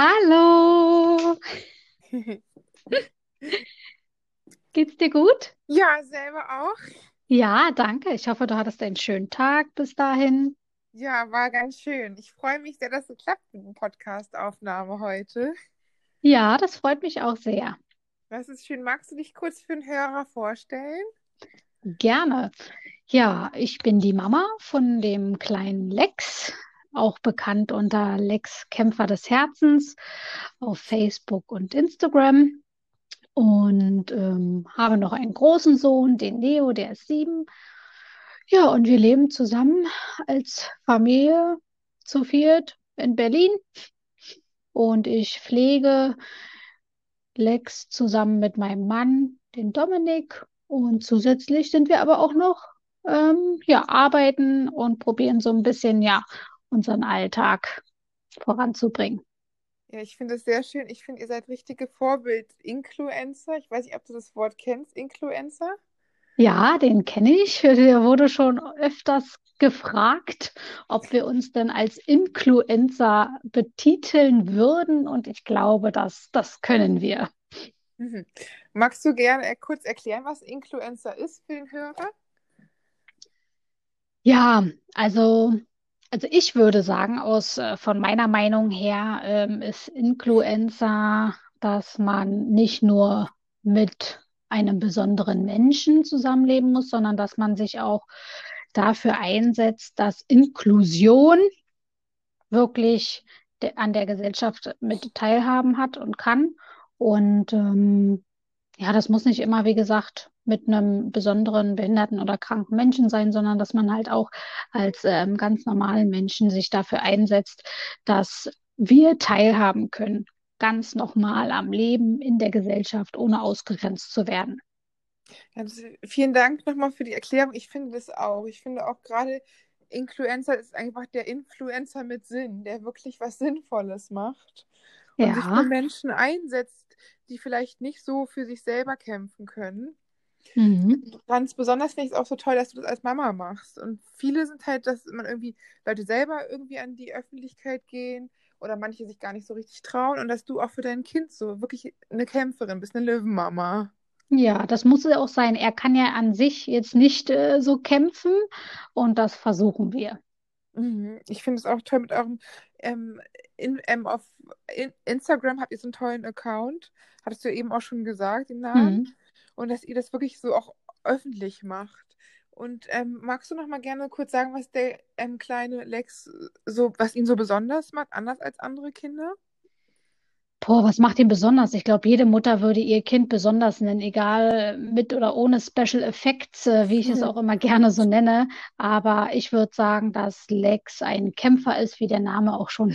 Hallo, geht's dir gut? Ja, selber auch. Ja, danke. Ich hoffe, du hattest einen schönen Tag bis dahin. Ja, war ganz schön. Ich freue mich sehr, dass es klappt mit der Podcast-Aufnahme heute. Ja, das freut mich auch sehr. Das ist schön. Magst du dich kurz für den Hörer vorstellen? Gerne. Ja, ich bin die Mama von dem kleinen Lex, auch bekannt unter Lex Kämpfer des Herzens auf Facebook und Instagram. Und ähm, habe noch einen großen Sohn, den Leo, der ist sieben. Ja, und wir leben zusammen als Familie zu viert in Berlin. Und ich pflege Lex zusammen mit meinem Mann, den Dominik. Und zusätzlich sind wir aber auch noch ähm, ja, arbeiten und probieren so ein bisschen ja unseren Alltag voranzubringen. Ja, ich finde es sehr schön. Ich finde, ihr seid richtige Vorbild-Influencer. Ich weiß nicht, ob du das Wort kennst, Influencer. Ja, den kenne ich. Der wurde schon öfters gefragt, ob wir uns denn als Influencer betiteln würden. Und ich glaube, dass das können wir. Mhm. Magst du gerne kurz erklären, was Influencer ist für den Hörer? Ja, also, also ich würde sagen, aus äh, von meiner Meinung her ähm, ist Influencer, dass man nicht nur mit einem besonderen Menschen zusammenleben muss, sondern dass man sich auch dafür einsetzt, dass Inklusion wirklich de an der Gesellschaft mit teilhaben hat und kann. Und ähm, ja, das muss nicht immer, wie gesagt, mit einem besonderen behinderten oder kranken Menschen sein, sondern dass man halt auch als ähm, ganz normalen Menschen sich dafür einsetzt, dass wir teilhaben können, ganz normal am Leben in der Gesellschaft, ohne ausgegrenzt zu werden. Ja, das, vielen Dank nochmal für die Erklärung. Ich finde das auch. Ich finde auch gerade Influencer ist einfach der Influencer mit Sinn, der wirklich was Sinnvolles macht und sich für Ja. Menschen einsetzt, die vielleicht nicht so für sich selber kämpfen können. Mhm. Ganz besonders finde ich es auch so toll, dass du das als Mama machst. Und viele sind halt, dass man irgendwie Leute selber irgendwie an die Öffentlichkeit gehen oder manche sich gar nicht so richtig trauen und dass du auch für dein Kind so wirklich eine Kämpferin bist, eine Löwenmama. Ja, das muss es auch sein. Er kann ja an sich jetzt nicht äh, so kämpfen und das versuchen wir. Mhm. Ich finde es auch toll mit eurem, ähm, in, ähm, auf in Instagram habt ihr so einen tollen Account, hattest du eben auch schon gesagt, den Namen, Mhm. Und dass ihr das wirklich so auch öffentlich macht. Und ähm, magst du noch mal gerne kurz sagen, was der ähm, kleine Lex so, was ihn so besonders macht, anders als andere Kinder? Boah, was macht ihn besonders? Ich glaube, jede Mutter würde ihr Kind besonders nennen, egal mit oder ohne Special Effects, äh, wie ich es auch immer gerne so nenne. Aber ich würde sagen, dass Lex ein Kämpfer ist, wie der Name auch schon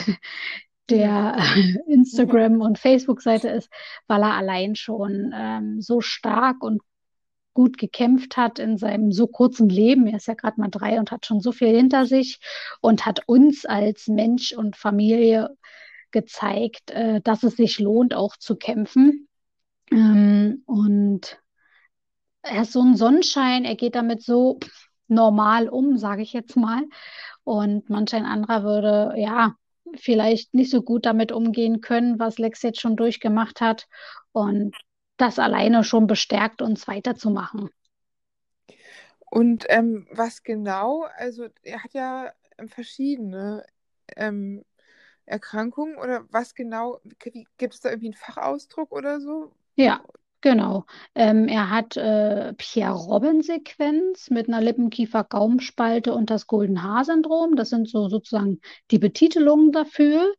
der Instagram- und Facebook-Seite ist, weil er allein schon ähm, so stark und gut gekämpft hat in seinem so kurzen Leben. Er ist ja gerade mal drei und hat schon so viel hinter sich und hat uns als Mensch und Familie gezeigt, äh, dass es sich lohnt, auch zu kämpfen. Ähm, und er ist so ein Sonnenschein, er geht damit so normal um, sage ich jetzt mal. Und manch ein anderer würde, ja, vielleicht nicht so gut damit umgehen können, was Lex jetzt schon durchgemacht hat. Und das alleine schon bestärkt, uns weiterzumachen. Und ähm, was genau, also er hat ja ähm, verschiedene ähm, Erkrankungen oder was genau, gibt es da irgendwie einen Fachausdruck oder so? Ja, genau. Ähm, er hat äh, Pierre-Robin-Sequenz mit einer Lippenkiefer-Gaumenspalte und das Golden-Haar-Syndrom. Das sind so sozusagen die Betitelungen dafür.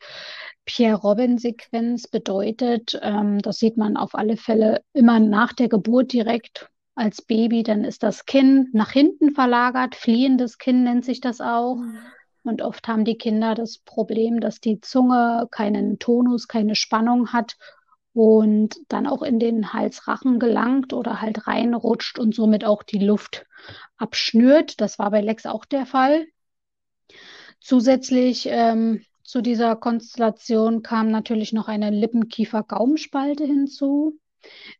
Pierre-Robin-Sequenz bedeutet, ähm, das sieht man auf alle Fälle immer nach der Geburt direkt als Baby, dann ist das Kinn nach hinten verlagert, fliehendes Kinn nennt sich das auch. Mhm. Und oft haben die Kinder das Problem, dass die Zunge keinen Tonus, keine Spannung hat und dann auch in den Halsrachen gelangt oder halt reinrutscht und somit auch die Luft abschnürt. Das war bei Lex auch der Fall. Zusätzlich ähm, zu dieser Konstellation kam natürlich noch eine Lippenkiefer-Gaumenspalte hinzu,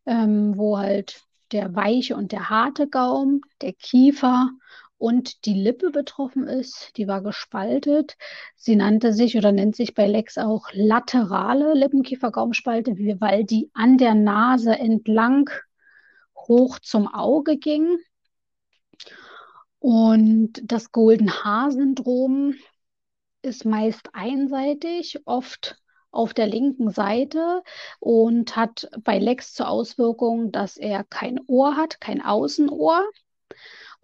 ähm, wo halt der weiche und der harte Gaumen, der Kiefer und die Lippe betroffen ist. Die war gespaltet. Sie nannte sich oder nennt sich bei Lex auch laterale Lippenkiefer-Gaumenspalte, weil die an der Nase entlang hoch zum Auge ging. Und das Golden Haar-Syndrom ist meist einseitig, oft auf der linken Seite und hat bei Lex zur Auswirkung, dass er kein Ohr hat, kein Außenohr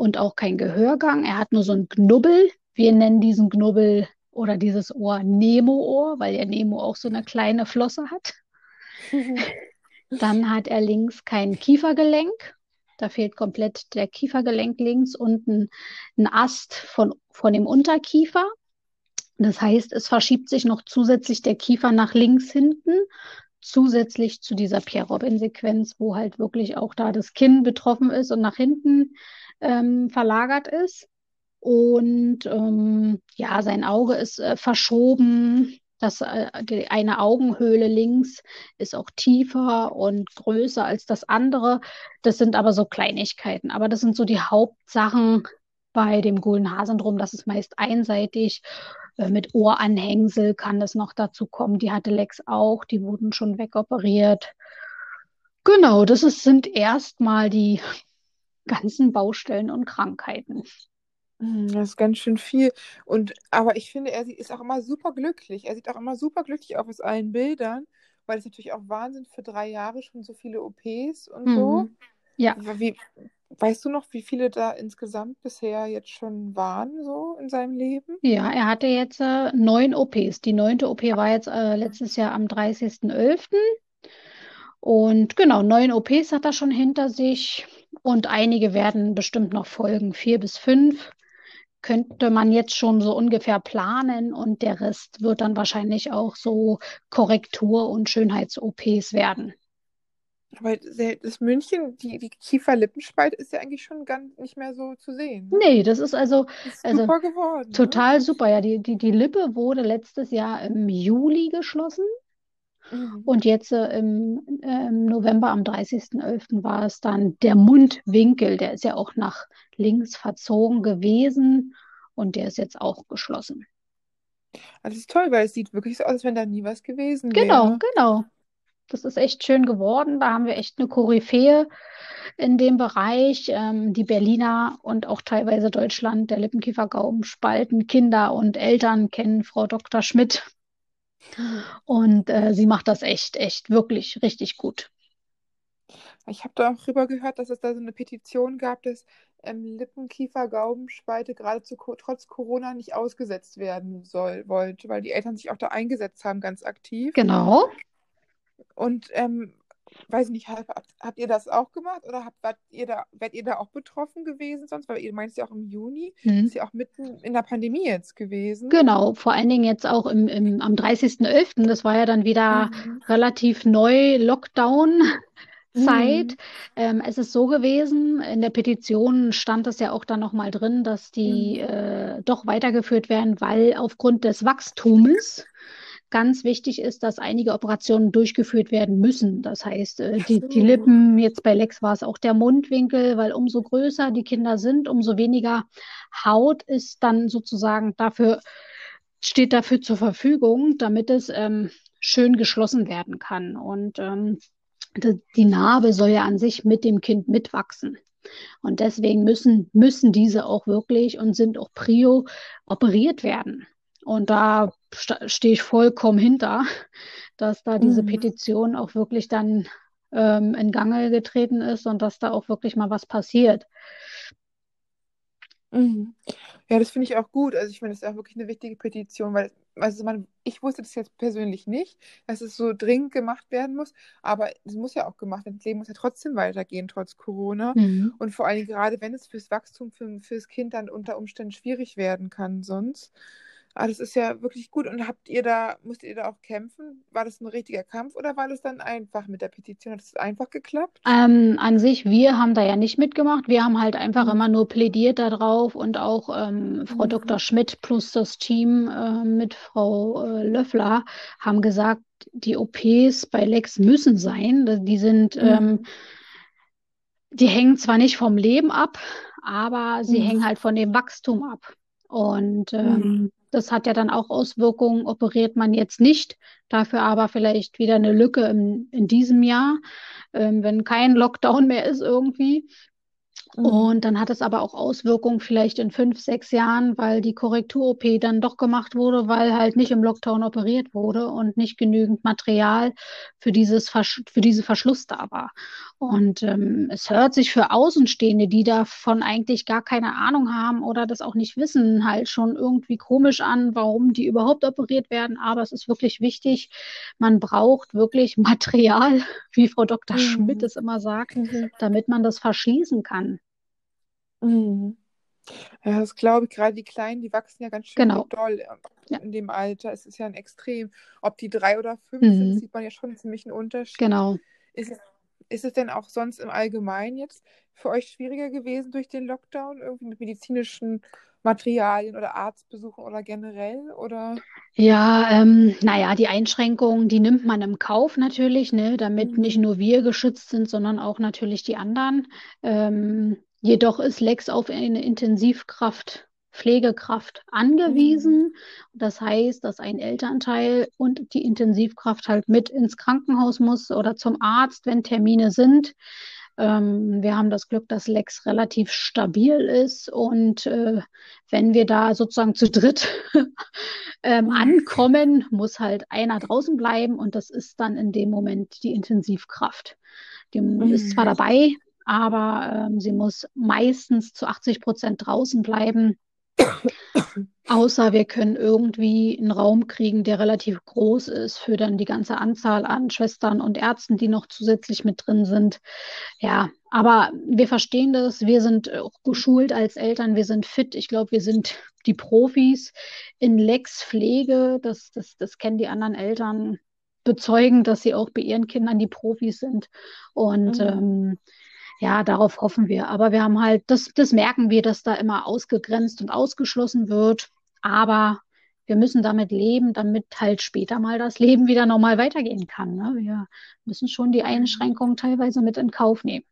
und auch kein Gehörgang. Er hat nur so ein Knubbel. Wir nennen diesen Knubbel oder dieses Ohr Nemo-Ohr, weil der Nemo auch so eine kleine Flosse hat. Dann hat er links kein Kiefergelenk. Da fehlt komplett der Kiefergelenk links und ein, ein Ast von, von dem Unterkiefer. Das heißt, es verschiebt sich noch zusätzlich der Kiefer nach links hinten, zusätzlich zu dieser Pierre-Robin-Sequenz, wo halt wirklich auch da das Kinn betroffen ist und nach hinten ähm, verlagert ist. Und ähm, ja, sein Auge ist äh, verschoben. Das, äh, die eine Augenhöhle links ist auch tiefer und größer als das andere. Das sind aber so Kleinigkeiten. Aber das sind so die Hauptsachen bei dem Golden-Haar-Syndrom. Das ist meist einseitig. Äh, mit Ohranhängsel kann das noch dazu kommen. Die hatte Lex auch. Die wurden schon wegoperiert. Genau, das ist, sind erstmal die ganzen Baustellen und Krankheiten. Hm, das ist ganz schön viel. Und, aber ich finde, er ist auch immer super glücklich. Er sieht auch immer super glücklich aus aus allen Bildern, weil es natürlich auch Wahnsinn für drei Jahre schon so viele OPs und mhm. so. Ja. Wie, weißt du noch, wie viele da insgesamt bisher jetzt schon waren, so in seinem Leben? Ja, er hatte jetzt äh, neun OPs. Die neunte OP war jetzt äh, letztes Jahr am 30.11. Und genau, neun OPs hat er schon hinter sich und einige werden bestimmt noch folgen, vier bis fünf könnte man jetzt schon so ungefähr planen und der Rest wird dann wahrscheinlich auch so Korrektur- und Schönheits-OPs werden. Aber das München, die, die Kiefer-Lippenspalte ist ja eigentlich schon gar nicht mehr so zu sehen. Ne? Nee, das ist also, ist also super geworden. Ne? Total ne? super, ja. Die, die, die Lippe wurde letztes Jahr im Juli geschlossen. Mhm. Und jetzt äh, im, äh, im November am 30.11. war es dann der Mundwinkel, der ist ja auch nach links verzogen gewesen und der ist jetzt auch geschlossen. Also das ist toll, weil es sieht wirklich so aus, als wenn da nie was gewesen genau, wäre. Genau, genau. Das ist echt schön geworden. Da haben wir echt eine Koryphäe in dem Bereich. Ähm, die Berliner und auch teilweise Deutschland, der Lippenkiefergaumen spalten. Kinder und Eltern kennen Frau Dr. Schmidt. Und äh, sie macht das echt, echt wirklich richtig gut. Ich habe da auch rüber gehört, dass es da so eine Petition gab, dass ähm, Lippenkiefer, Gaumenspalte gerade zu, trotz Corona nicht ausgesetzt werden soll, wollte, weil die Eltern sich auch da eingesetzt haben, ganz aktiv. Genau. Und ähm, weiß nicht, habt, habt ihr das auch gemacht oder habt, wart ihr da, werdet ihr da auch betroffen gewesen sonst? Weil ihr meint ja auch im Juni, hm. ist ja auch mitten in der Pandemie jetzt gewesen. Genau, vor allen Dingen jetzt auch im, im, am 30.11., das war ja dann wieder mhm. relativ neu Lockdown. Zeit. Mhm. Ähm, es ist so gewesen, in der Petition stand es ja auch dann nochmal drin, dass die mhm. äh, doch weitergeführt werden, weil aufgrund des Wachstums ganz wichtig ist, dass einige Operationen durchgeführt werden müssen. Das heißt, äh, die, die Lippen, jetzt bei Lex war es auch der Mundwinkel, weil umso größer die Kinder sind, umso weniger Haut ist dann sozusagen dafür, steht dafür zur Verfügung, damit es ähm, schön geschlossen werden kann. Und ähm, die Narbe soll ja an sich mit dem Kind mitwachsen. Und deswegen müssen, müssen diese auch wirklich und sind auch prio operiert werden. Und da stehe ich vollkommen hinter, dass da diese mhm. Petition auch wirklich dann ähm, in Gange getreten ist und dass da auch wirklich mal was passiert. Mhm. Ja, das finde ich auch gut. Also ich finde, das ist auch wirklich eine wichtige Petition, weil also man, ich wusste das jetzt persönlich nicht, dass es so dringend gemacht werden muss, aber es muss ja auch gemacht werden. Das Leben muss ja trotzdem weitergehen, trotz Corona. Mhm. Und vor allem gerade, wenn es fürs Wachstum, für, fürs Kind dann unter Umständen schwierig werden kann sonst. Ah, das ist ja wirklich gut. Und habt ihr da, musstet ihr da auch kämpfen? War das ein richtiger Kampf oder war das dann einfach mit der Petition? Hat es einfach geklappt? Ähm, an sich, wir haben da ja nicht mitgemacht. Wir haben halt einfach mhm. immer nur plädiert darauf und auch ähm, Frau mhm. Dr. Schmidt plus das Team äh, mit Frau äh, Löffler haben gesagt, die OPs bei Lex müssen sein. Die sind, mhm. ähm, die hängen zwar nicht vom Leben ab, aber sie Mhm. hängen halt von dem Wachstum ab. Und ähm, Mhm. Das hat ja dann auch Auswirkungen, operiert man jetzt nicht, dafür aber vielleicht wieder eine Lücke im, in diesem Jahr, ähm, wenn kein Lockdown mehr ist irgendwie. Mhm. Und dann hat es aber auch Auswirkungen vielleicht in fünf, sechs Jahren, weil die Korrektur-OP dann doch gemacht wurde, weil halt nicht im Lockdown operiert wurde und nicht genügend Material für dieses Versch für diese Verschluss da war. Und ähm, es hört sich für Außenstehende, die davon eigentlich gar keine Ahnung haben oder das auch nicht wissen, halt schon irgendwie komisch an, warum die überhaupt operiert werden. Aber es ist wirklich wichtig. Man braucht wirklich Material, wie Frau Dr. Schmidt Mhm. es immer sagt, Mhm. damit man das verschließen kann. Mhm. Ja, das glaube ich, gerade die Kleinen, die wachsen ja ganz schön Genau. doll äh, Ja. in dem Alter. Es ist ja ein Extrem. Ob die drei oder fünf sind, Mhm. sieht man ja schon einen ziemlichen Unterschied. Genau. Ist es, ist es denn auch sonst im Allgemeinen jetzt für euch schwieriger gewesen durch den Lockdown, irgendwie mit medizinischen Materialien oder Arztbesuchen oder generell? Oder? Ja, ähm, naja, die Einschränkungen, die nimmt man im Kauf natürlich, ne, damit nicht Mhm. nur wir geschützt sind, sondern auch natürlich die anderen. Ähm, jedoch ist Lex auf eine Intensivkraft, Pflegekraft Mhm. angewiesen. Das heißt, dass ein Elternteil und die Intensivkraft halt mit ins Krankenhaus muss oder zum Arzt, wenn Termine sind. Ähm, wir haben das Glück, dass Lex relativ stabil ist und äh, wenn wir da sozusagen zu dritt ähm, Mhm. ankommen, muss halt einer draußen bleiben und das ist dann in dem Moment die Intensivkraft. Die ist zwar Mhm. dabei, aber ähm, sie muss meistens zu 80 Prozent draußen bleiben. Außer wir können irgendwie einen Raum kriegen, der relativ groß ist für dann die ganze Anzahl an Schwestern und Ärzten, die noch zusätzlich mit drin sind. Ja, aber wir verstehen das. Wir sind auch geschult als Eltern. Wir sind fit. Ich glaube, wir sind die Profis in Lex Pflege. Das, das, das kennen die anderen Eltern bezeugen, dass sie auch bei ihren Kindern die Profis sind. Und Mhm. ähm, ja, darauf hoffen wir. Aber wir haben halt, das, das merken wir, dass da immer ausgegrenzt und ausgeschlossen wird. Aber wir müssen damit leben, damit halt später mal das Leben wieder normal weitergehen kann. Ne? Wir müssen schon die. Einschränkungen teilweise mit in Kauf nehmen.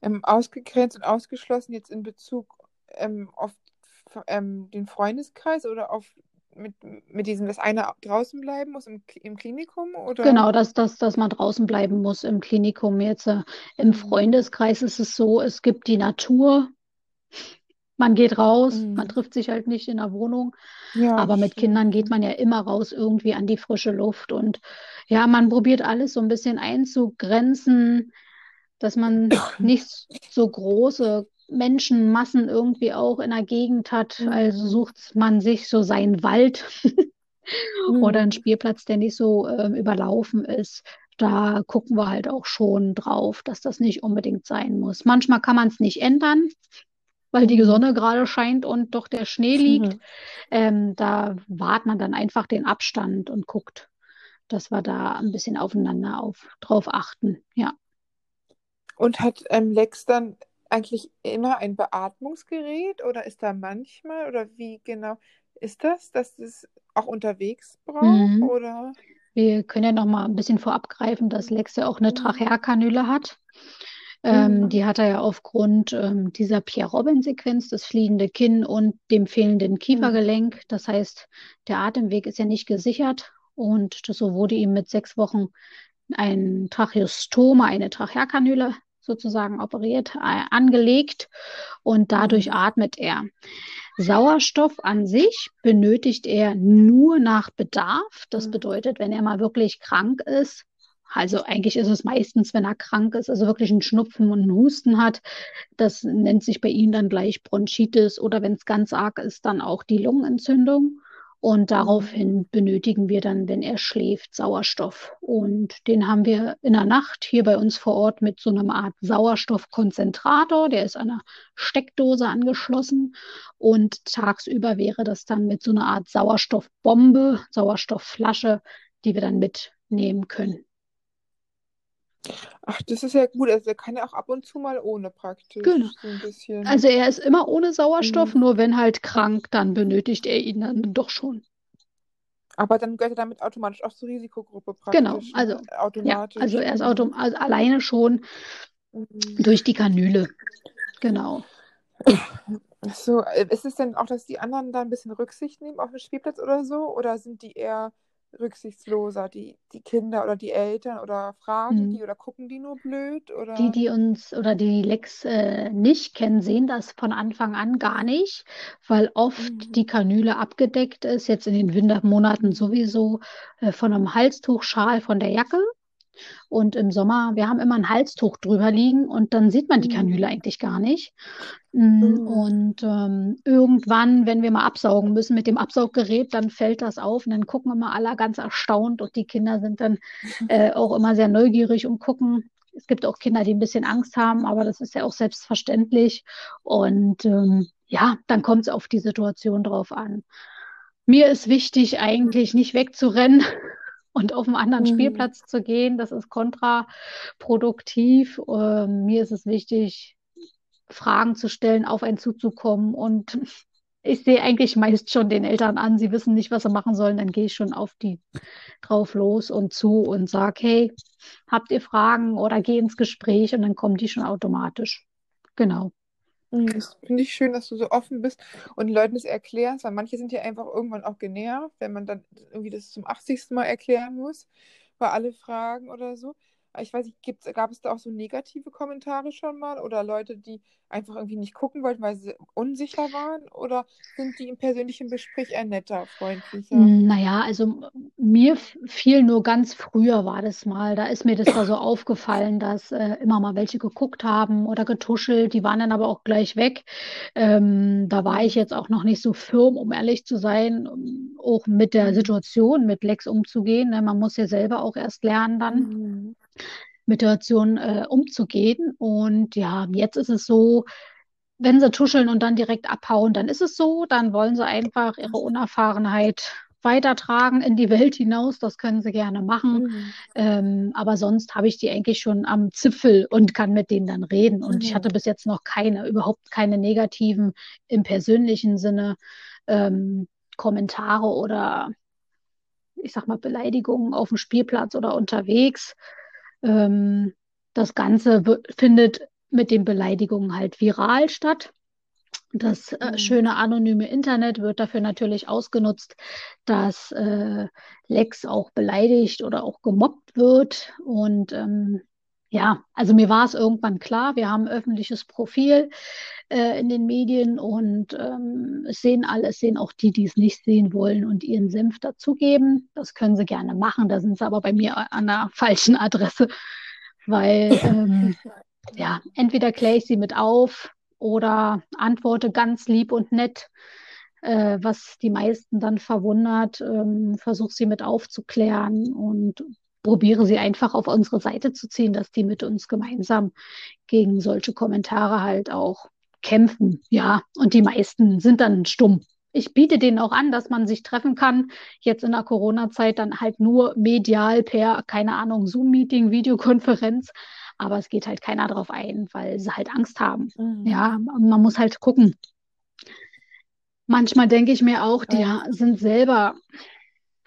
Ähm, ausgegrenzt und ausgeschlossen jetzt in Bezug ähm, auf ähm, den Freundeskreis oder auf mit, mit diesem, dass einer draußen bleiben muss im, im Klinikum oder? Genau, dass, dass, dass man draußen bleiben muss im Klinikum. Jetzt äh, im Mhm. Freundeskreis ist es so, es gibt die Natur, man geht raus, man Mhm. trifft sich halt nicht in der Wohnung. Ja, Aber mit. Kindern geht man ja immer raus irgendwie an die frische Luft. Und ja, man probiert alles so ein bisschen einzugrenzen, dass man nicht so große Menschenmassen irgendwie auch in der Gegend hat. Also Mhm. sucht man sich so seinen Wald oder einen Mhm. Spielplatz, der nicht so ähm, überlaufen ist. Da gucken wir halt auch schon drauf, dass das nicht unbedingt sein muss. Manchmal kann man es nicht ändern, weil die Mhm. Sonne gerade scheint und doch der Schnee liegt. Mhm. Ähm, da wahrt man dann einfach den Abstand und guckt, dass wir da ein bisschen aufeinander auf, drauf achten. Ja. Und hat ähm, Lex dann eigentlich immer ein Beatmungsgerät oder ist da manchmal oder wie genau ist das, dass es auch unterwegs braucht Mhm. oder? Wir können ja noch mal ein bisschen vorab greifen, dass Lex ja auch eine Mhm. Trachealkanüle hat. Ähm, Mhm. die hat er ja aufgrund ähm, dieser Pierre-Robin-Sequenz, das fliehende Kinn und dem fehlenden Mhm. Kiefergelenk. Das heißt, der Atemweg ist ja nicht gesichert und so wurde ihm mit sechs Wochen ein Tracheostoma, eine Trachealkanüle sozusagen operiert, äh, angelegt und dadurch atmet er. Sauerstoff an sich benötigt er nur nach Bedarf. Das Mhm. bedeutet, wenn er mal wirklich krank ist, also eigentlich ist es meistens, wenn er krank ist, also wirklich einen Schnupfen und einen Husten hat, das nennt sich bei ihm dann gleich Bronchitis oder wenn es ganz arg ist, dann auch die Lungenentzündung. Und Mhm. daraufhin benötigen wir dann, wenn er schläft, Sauerstoff. Und den haben wir in der Nacht hier bei uns vor Ort mit so einer Art Sauerstoffkonzentrator. Der ist an einer Steckdose angeschlossen. Und tagsüber wäre das dann mit so einer Art Sauerstoffbombe, Sauerstoffflasche, die wir dann mitnehmen können. Ach, das ist ja gut. Also er kann ja auch ab und zu mal ohne praktisch Genau. so ein bisschen. Also er ist immer ohne Sauerstoff, Mhm. nur wenn halt krank, dann benötigt er ihn dann doch schon. Aber dann gehört er damit automatisch auch zur Risikogruppe Genau, praktisch, also ne? ja, Automatisch. also er ist autom also alleine schon Mhm. durch die Kanüle. Genau. So, äh, ist es denn auch, dass die anderen da ein bisschen Rücksicht nehmen auf den Spielplatz oder so? Oder sind die eher rücksichtsloser, die, die Kinder oder die Eltern oder fragen Hm. die oder gucken die nur blöd Die, oder? die uns oder die Lex äh, nicht kennen, sehen das von Anfang an gar nicht, weil oft Mhm. die Kanüle abgedeckt ist, jetzt in den Wintermonaten sowieso äh, von einem Halstuchschal von der Jacke. Und im Sommer, wir haben immer ein Halstuch drüber liegen und dann sieht man die Kanüle Mhm. eigentlich gar nicht. Mm, Oh. Und ähm, irgendwann, wenn wir mal absaugen müssen mit dem Absauggerät, dann fällt das auf und dann gucken immer alle ganz erstaunt und die Kinder sind dann äh, auch immer sehr neugierig und gucken. Es gibt auch Kinder, die ein bisschen Angst haben, aber das ist ja auch selbstverständlich. Und ähm, ja, dann kommt es auf die Situation drauf an. Mir ist wichtig, eigentlich nicht wegzurennen und auf einen anderen Mhm. Spielplatz zu gehen. Das ist kontraproduktiv. Ähm, mir ist es wichtig, Fragen zu stellen, auf einen zuzukommen. Und ich sehe eigentlich meist schon den Eltern an, sie wissen nicht, was sie machen sollen. Dann gehe ich schon auf die drauf los und zu und sage, hey, habt ihr Fragen oder geh ins Gespräch und dann kommen die schon automatisch. Genau. Das finde ich schön, dass du so offen bist und Leuten das erklärst, weil manche sind ja einfach irgendwann auch genervt, wenn man dann irgendwie das zum 80. Mal erklären muss, bei alle Fragen oder so. Ich weiß nicht, gibt's, gab es da auch so negative Kommentare schon mal oder Leute, die einfach irgendwie nicht gucken wollten, weil sie unsicher waren? Oder sind die im persönlichen Gespräch eher netter, freundlicher? Naja, also mir fiel nur ganz früher war das mal, da ist mir das da so aufgefallen, dass äh, immer mal welche geguckt haben oder getuschelt, die waren dann aber auch gleich weg. Ähm, da war ich jetzt auch noch nicht so firm, um ehrlich zu sein, um auch mit der Mhm. Situation mit Lex umzugehen. Ne? Man muss ja selber auch erst lernen dann. Mhm. Mit der Situation äh, umzugehen. Und ja, jetzt ist es so, wenn sie tuscheln und dann direkt abhauen, dann ist es so, dann wollen sie einfach ihre Unerfahrenheit weitertragen in die Welt hinaus. Das können sie gerne machen. Mhm. Ähm, aber sonst habe ich die eigentlich schon am Zipfel und kann mit denen dann reden. Und ich Mhm. hatte bis jetzt noch keine, überhaupt keine negativen im persönlichen Sinne ähm, Kommentare oder ich sag mal Beleidigungen auf dem Spielplatz oder unterwegs. Ähm, das Ganze findet mit den Beleidigungen halt viral statt. Das äh, Mhm. schöne anonyme Internet wird dafür natürlich ausgenutzt, dass äh, Lex auch beleidigt oder auch gemobbt wird. Und ähm, ja, also mir war es irgendwann klar, wir haben ein öffentliches Profil äh, in den Medien und ähm, es sehen alle, es sehen auch die, die es nicht sehen wollen und ihren Senf dazugeben. Das können sie gerne machen, da sind sie aber bei mir an der falschen Adresse, weil ähm, ja, entweder kläre ich sie mit auf oder antworte ganz lieb und nett, äh, was die meisten dann verwundert, ähm, versuche sie mit aufzuklären und probiere sie einfach auf unsere Seite zu ziehen, dass die mit uns gemeinsam gegen solche Kommentare halt auch kämpfen. Ja, und die meisten sind dann stumm. Ich biete denen auch an, dass man sich treffen kann, jetzt in der Corona-Zeit dann halt nur medial per, keine Ahnung, Zoom-Meeting, Videokonferenz. Aber es geht halt keiner drauf ein, weil sie halt Angst haben. Mhm. Ja, man muss halt gucken. Manchmal denke ich mir auch, die Ja. sind selber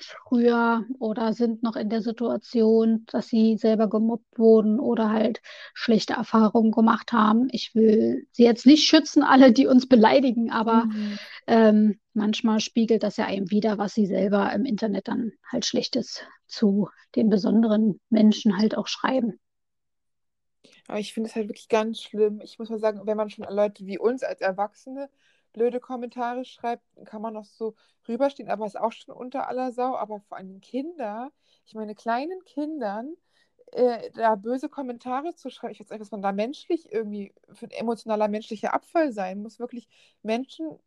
früher oder sind noch in der Situation, dass sie selber gemobbt wurden oder halt schlechte Erfahrungen gemacht haben. Ich will sie jetzt nicht schützen, alle, die uns beleidigen, aber Mhm. ähm, manchmal spiegelt das ja einem wider, was sie selber im Internet dann halt Schlechtes zu den besonderen Menschen halt auch schreiben. Aber ich finde es halt wirklich ganz schlimm. Ich muss mal sagen, wenn man schon Leute wie uns als Erwachsene blöde Kommentare schreibt, kann man noch so rüberstehen, aber ist auch schon unter aller Sau. Aber vor allem Kinder, ich meine, kleinen Kindern, äh, da böse Kommentare zu schreiben, ich weiß nicht, was man da menschlich irgendwie für ein emotionaler menschlicher Abfall sein muss, wirklich Menschen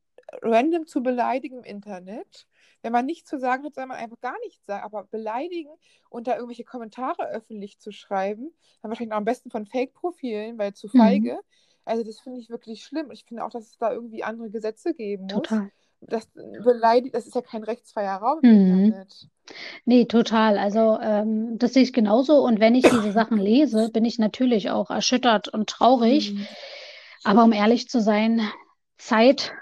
random zu beleidigen im Internet. Wenn man nichts zu sagen hat, soll man einfach gar nichts sagen, aber beleidigen und da irgendwelche Kommentare öffentlich zu schreiben, dann wahrscheinlich auch am besten von Fake-Profilen, weil zu Mhm. Also das finde ich wirklich schlimm. Ich finde auch, dass es da irgendwie andere Gesetze geben muss. Total. Das beleidigt, das ist ja kein rechtsfreier Raum im Mhm. Internet. Nee, total. Also ähm, das sehe ich genauso. Und wenn ich diese Sachen lese, bin ich natürlich auch erschüttert und traurig. Mhm. Aber um ehrlich zu sein, Zeit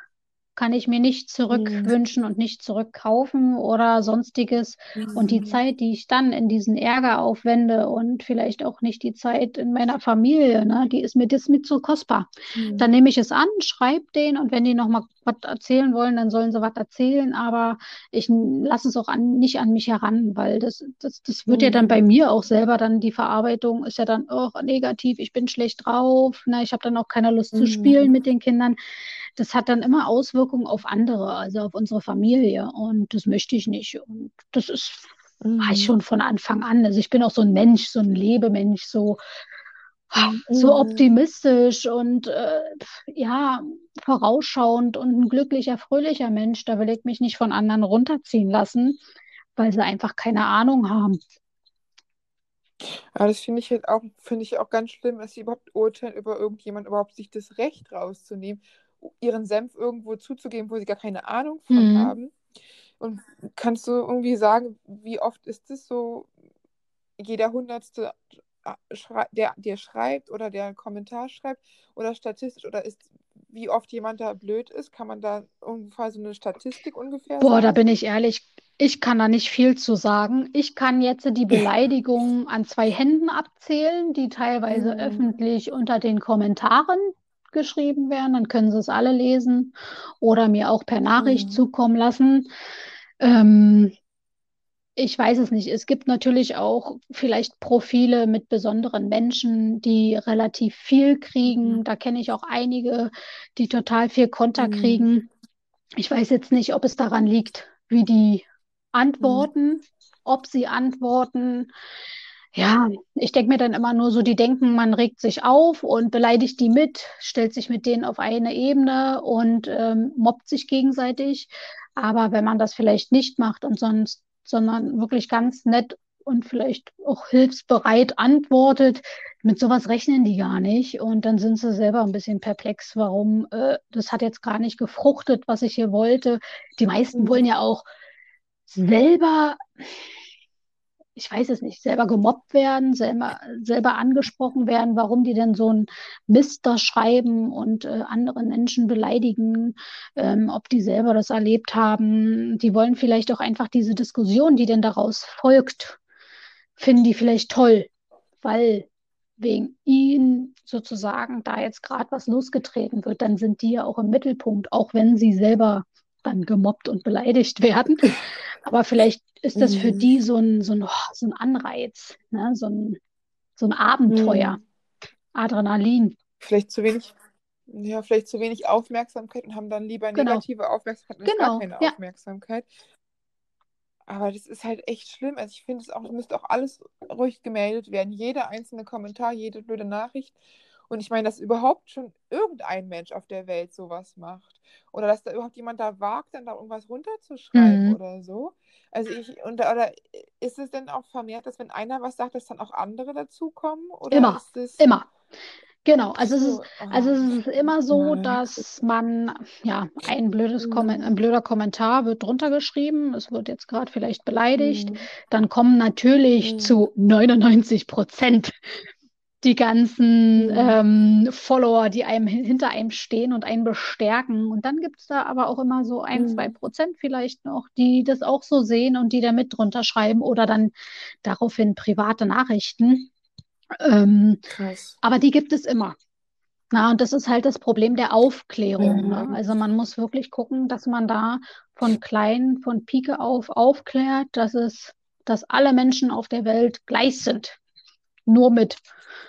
kann ich mir nicht zurückwünschen und nicht zurückkaufen oder sonstiges. Und die Mhm. Zeit, die ich dann in diesen Ärger aufwende und vielleicht auch nicht die Zeit in meiner Familie, ne, die ist mir das mit so kostbar. Dann Mhm. nehme ich es an, schreibe den und wenn die noch mal was erzählen wollen, dann sollen sie was erzählen, aber ich lasse es auch an, nicht an mich heran, weil das, das, das wird ja dann bei Mhm. mir auch selber dann die Verarbeitung ist ja dann oh, negativ, ich bin schlecht drauf, ne, ich habe dann auch keine Lust zu spielen Mhm. mit den Kindern. Das hat dann immer Auswirkungen auf andere, also auf unsere Familie und das möchte ich nicht und das ist war ich Mhm. schon von Anfang an. Also ich bin auch so ein Mensch, so ein Lebemensch, so so Mhm. optimistisch und äh, ja, vorausschauend und ein glücklicher, fröhlicher Mensch. Da will ich mich nicht von anderen runterziehen lassen, weil sie einfach keine Ahnung haben. Aber das finde ich halt auch, finde ich auch ganz schlimm, dass sie überhaupt urteilen über irgendjemand, überhaupt sich das Recht rauszunehmen, ihren Senf irgendwo zuzugeben, wo sie gar keine Ahnung von Mhm. haben. Und kannst du irgendwie sagen, wie oft ist es so, jeder Hundertste, der dir schreibt oder der einen Kommentar schreibt oder statistisch oder ist, wie oft jemand da blöd ist? Kann man da ungefähr so eine Statistik ungefähr Boah, da sagen? bin ich ehrlich, ich kann da nicht viel zu sagen. Ich kann jetzt die Beleidigungen an zwei Händen abzählen, die teilweise Mhm. öffentlich unter den Kommentaren geschrieben werden. Dann können sie es alle lesen oder mir auch per Nachricht Mhm. zukommen lassen. Ähm, ich weiß es nicht. Es gibt natürlich auch vielleicht Profile mit besonderen Menschen, die relativ viel kriegen. Mhm. Da kenne ich auch einige, die total viel Konter Mhm. kriegen. Ich weiß jetzt nicht, ob es daran liegt, wie die Mhm. antworten, ob sie antworten. Ja, ich denke mir dann immer nur so, die denken, man regt sich auf und beleidigt die mit, stellt sich mit denen auf eine Ebene und ähm, mobbt sich gegenseitig. Aber wenn man das vielleicht nicht macht und sonst, sondern wirklich ganz nett und vielleicht auch hilfsbereit antwortet, mit sowas rechnen die gar nicht. Und dann sind sie selber ein bisschen perplex, warum äh, das hat jetzt gar nicht gefruchtet, was ich hier wollte. Die meisten wollen Mhm. ja auch selber, ich weiß es nicht, selber gemobbt werden, selber, selber angesprochen werden, warum die denn so ein Mist da schreiben und äh, andere Menschen beleidigen, ähm, ob die selber das erlebt haben. Die wollen vielleicht auch einfach diese Diskussion, die denn daraus folgt, finden die vielleicht toll, weil wegen ihnen sozusagen da jetzt gerade was losgetreten wird, dann sind die ja auch im Mittelpunkt, auch wenn sie selber dann gemobbt und beleidigt werden. Aber vielleicht ist das für Mhm. die so ein, so ein, oh, so ein Anreiz, ne? So ein, so ein Abenteuer, Mhm. Adrenalin. Vielleicht zu wenig, ja, vielleicht zu wenig Aufmerksamkeit und haben dann lieber Genau, negative Aufmerksamkeit gar genau, keine ja. Aufmerksamkeit. Aber das ist halt echt schlimm. Also ich finde es auch, es müsste auch alles ruhig gemeldet werden. Jeder einzelne Kommentar, jede blöde Nachricht. Und ich meine, dass überhaupt schon irgendein Mensch auf der Welt sowas macht. Oder dass da überhaupt jemand da wagt, dann da irgendwas runterzuschreiben Mhm. oder so. Also ich, und, oder ist es denn auch vermehrt, dass wenn einer was sagt, dass dann auch andere dazukommen? Oder Immer, ist es. immer. Genau, also es ist, so, also es ist immer so, dass man, ja, ein blödes Kommen, ein Mhm. blöder Kommentar wird drunter geschrieben, es wird jetzt gerade vielleicht beleidigt, Mhm. dann kommen natürlich Mhm. zu 99 Prozent die ganzen Mhm. ähm, Follower, die einem hin- hinter einem stehen und einen bestärken. Und dann gibt es da aber auch immer so ein, zwei Mhm. Prozent vielleicht noch, die das auch so sehen und die da mit drunter schreiben oder dann daraufhin private Nachrichten. Ähm, Krass. aber die gibt es immer. Na, und das ist halt das Problem der Aufklärung. Ja. Ne? Also man muss wirklich gucken, dass man da von klein, von Pike auf aufklärt, dass es, dass alle Menschen auf der Welt gleich sind. Nur mit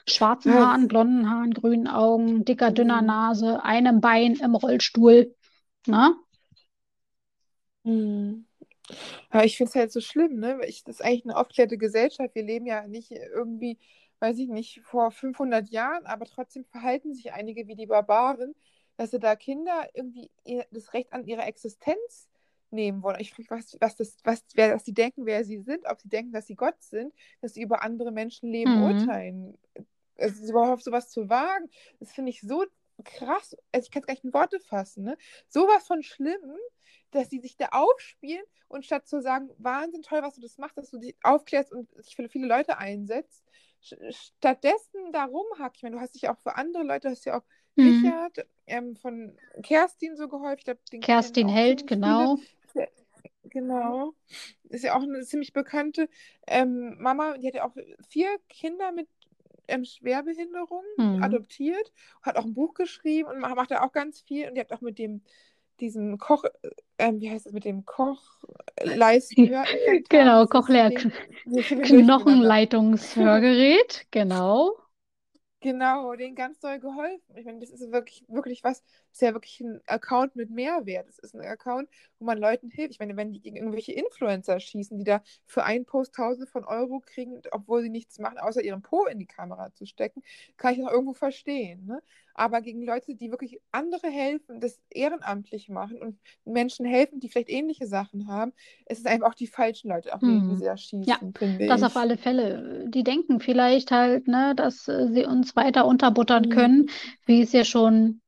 schwarzen Ja. Haaren, blonden Haaren, grünen Augen, dicker, dünner Mhm. Nase, einem Bein im Rollstuhl. Ne? Mhm. Ja, ich finde es halt so schlimm, ne? Ich, das ist eigentlich eine aufgeklärte Gesellschaft. Wir leben ja nicht irgendwie, weiß ich nicht, vor 500 Jahren, aber trotzdem verhalten sich einige wie die Barbaren, dass sie da Kinder irgendwie ihr, das Recht an ihre Existenz nehmen wollen. Ich frage mich, was, was das, was, wer, dass sie denken, wer sie sind, ob sie denken, dass sie Gott sind, dass sie über andere Menschenleben Mhm. urteilen. Es ist überhaupt sowas zu wagen, das finde ich so krass. Also ich kann es gar nicht in Worte fassen, ne? Sowas von schlimm, dass sie sich da aufspielen und statt zu sagen, Wahnsinn toll, was du das machst, dass du dich aufklärst und dich für viele Leute einsetzt, stattdessen da rumhacken. Ich meine, du hast dich auch für andere Leute, hast ja auch Mhm. Richard, ähm, von Kerstin so geholfen. Ich glaube, den Kerstin Held, genau. viele. Genau. Ist ja auch eine ziemlich bekannte ähm, Mama. Die hat ja auch vier Kinder mit ähm, Schwerbehinderung Mhm. adoptiert, hat auch ein Buch geschrieben und ma- macht da auch ganz viel. Und die hat auch mit dem, diesem Koch, ähm, wie heißt das, mit dem. Genau, Ding. Diese Finger durcheinander. Knochenleitungshörgerät, genau. Genau, denen ganz doll geholfen. Ich meine, das ist wirklich, wirklich was, ist ja wirklich ein Account mit Mehrwert. Das ist ein Account, wo man Leuten hilft. Ich meine, wenn die gegen irgendwelche Influencer schießen, die da für einen Post tausende von Euro kriegen, obwohl sie nichts machen, außer ihren Po in die Kamera zu stecken, kann ich noch irgendwo verstehen. Ne? Aber gegen Leute, die wirklich andere helfen, das ehrenamtlich machen und Menschen helfen, die vielleicht ähnliche Sachen haben, es ist einfach auch die falschen Leute, auch die, Hm. sie da schießen, finde Das ich. auf alle Fälle. Die denken vielleicht halt, ne, dass äh, sie uns weiter unterbuttern Mhm. können, wie es ja schon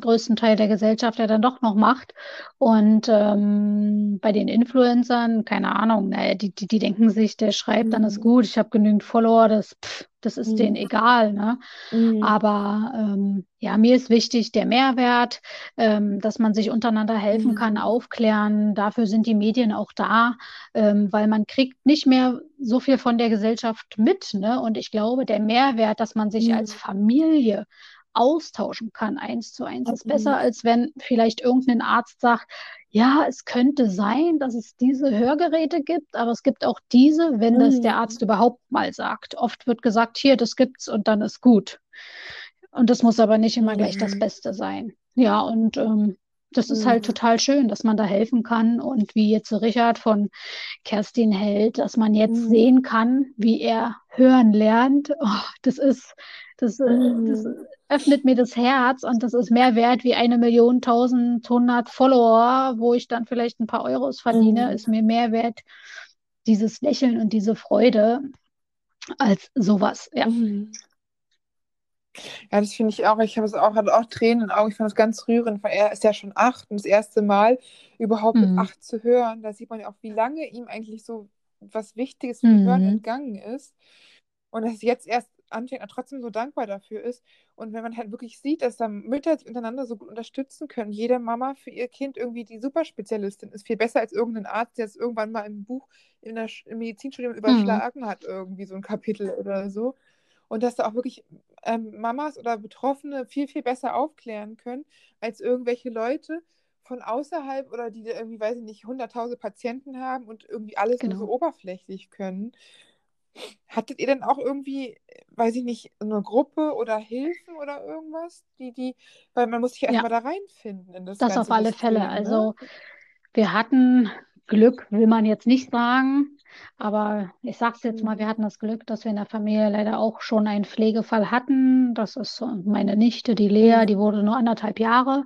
größten Teil der Gesellschaft ja dann doch noch macht. Und ähm, bei den Influencern, keine Ahnung, ne, die, die, die denken sich, der schreibt, dann ist Mhm. gut, ich habe genügend Follower, das, pff, das ist denen Mhm. egal, ne? Mhm. Aber ähm, ja, mir ist wichtig der Mehrwert, ähm, dass man sich untereinander helfen kann, Mhm. aufklären. Dafür sind die Medien auch da, ähm, weil man kriegt nicht mehr so viel von der Gesellschaft mit, ne? Und ich glaube, der Mehrwert, dass man sich als Mhm. Familie austauschen kann, eins zu eins, ist besser, Mhm. als wenn vielleicht irgendein Arzt sagt, ja, es könnte sein, dass es diese Hörgeräte gibt, aber es gibt auch diese, wenn das der Mhm. Arzt überhaupt mal sagt. Oft wird gesagt, hier, das gibt's und dann ist gut. Und das muss aber nicht immer gleich das Mhm. Beste sein. Ja, und ähm, das ist halt Mhm. total schön, dass man da helfen kann. Und wie jetzt Richard von Kerstin Held, dass man jetzt Mhm. sehen kann, wie er hören lernt. Oh, das ist, das, äh, das Mhm. öffnet mir das Herz und das ist mehr wert wie eine Million, tausend, hundert Follower, wo ich dann vielleicht ein paar Euros verdiene, Mhm. ist mir mehr wert dieses Lächeln und diese Freude als sowas. Ja. Mhm. Ja, das finde ich auch. Ich habe es auch, hatte auch Tränen in den Augen. Ich fand das ganz rührend, weil er ist ja schon acht und das erste Mal überhaupt mit Mhm. acht zu hören. Da sieht man ja auch, wie lange ihm eigentlich so was Wichtiges Hören Mhm. entgangen ist. Und dass es jetzt erst anfängt und trotzdem so dankbar dafür ist. Und wenn man halt wirklich sieht, dass da Mütter sich untereinander so gut unterstützen können, jede Mama für ihr Kind irgendwie die Superspezialistin ist, viel besser als irgendein Arzt, der es irgendwann mal im Buch in der im Medizinstudium Mhm. überschlagen hat, irgendwie so ein Kapitel oder so. Und dass da auch wirklich ähm, Mamas oder Betroffene viel, viel besser aufklären können, als irgendwelche Leute von außerhalb oder die irgendwie, weiß ich nicht, hunderttausend Patienten haben und irgendwie alles nur so Genau. oberflächlich können. Hattet ihr denn auch irgendwie, weiß ich nicht, eine Gruppe oder Hilfen oder irgendwas? Die, die, weil man muss sich ja Ja, erstmal da reinfinden in das das auf alle Fälle. System, ne? Also wir hatten Glück, will man jetzt nicht sagen, aber ich sage es jetzt mal, wir Mhm. hatten das Glück, dass wir in der Familie leider auch schon einen Pflegefall hatten. Das ist meine Nichte, die Lea, die Mhm. wurde nur anderthalb Jahre,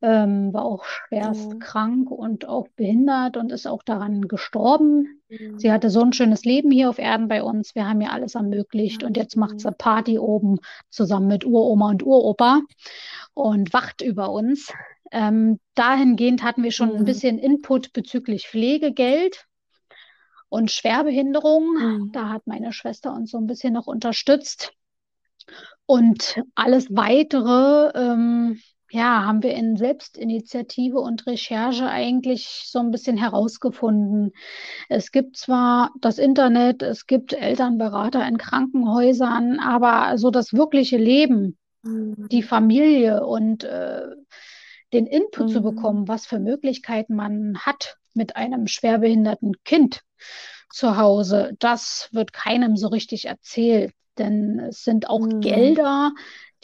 ähm, war auch schwerst Mhm. krank und auch behindert und ist auch daran gestorben. Sie Mhm. hatte so ein schönes Leben hier auf Erden bei uns. Wir haben ihr alles ermöglicht und jetzt macht sie Mhm. Party oben zusammen mit Uroma und Uropa und wacht über uns. Ähm, dahingehend hatten wir schon ein Mhm. bisschen Input bezüglich Pflegegeld und Schwerbehinderung. Mhm. Da hat meine Schwester uns so ein bisschen noch unterstützt. Und alles weitere, ähm, ja, haben wir in Selbstinitiative und Recherche eigentlich so ein bisschen herausgefunden. Es gibt zwar das Internet, es gibt Elternberater in Krankenhäusern, aber so das wirkliche Leben, die Mhm. Familie und äh, den Input zu Mhm. bekommen, was für Möglichkeiten man hat mit einem schwerbehinderten Kind zu Hause, das wird keinem so richtig erzählt. Denn es sind auch Mhm. Gelder,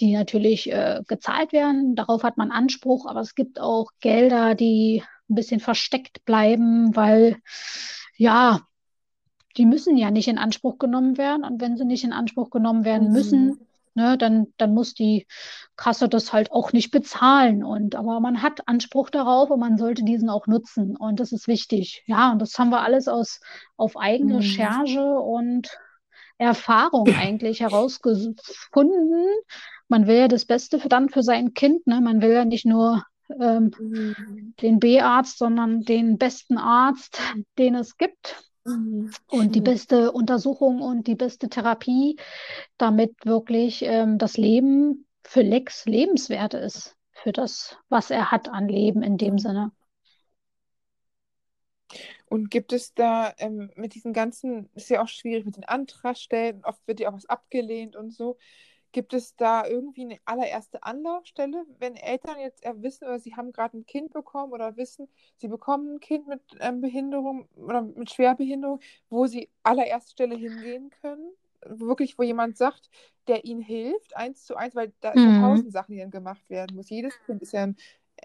die natürlich äh, gezahlt werden. Darauf hat man Anspruch, aber es gibt auch Gelder, die ein bisschen versteckt bleiben, weil ja, die müssen ja nicht in Anspruch genommen werden. Und wenn sie nicht in Anspruch genommen werden müssen, Mhm. Ne, dann, dann muss die Kasse das halt auch nicht bezahlen. Und aber man hat Anspruch darauf und man sollte diesen auch nutzen. Und das ist wichtig. Ja, und das haben wir alles aus auf Mhm. Eigenrecherche und Erfahrung eigentlich herausgefunden. Man will ja das Beste für, dann für sein Kind, ne? Man will ja nicht nur ähm, Mhm. den B-Arzt, sondern den besten Arzt, den es gibt Mhm. und die beste Untersuchung und die beste Therapie, damit wirklich ähm, das Leben für Lex lebenswert ist, für das, was er hat an Leben in dem Sinne. Und gibt es da ähm, mit diesen ganzen, ist ja auch schwierig mit den Antragstellen, oft wird ja auch was abgelehnt und so. Gibt es da irgendwie eine allererste Anlaufstelle, wenn Eltern jetzt wissen oder sie haben gerade ein Kind bekommen oder wissen, sie bekommen ein Kind mit ähm, Behinderung oder mit Schwerbehinderung, wo sie allererste Stelle hingehen können? Wirklich, wo jemand sagt, der ihnen hilft, eins zu eins, weil da mhm. sind tausend Sachen, die dann gemacht werden muss. Jedes Kind ist ja ein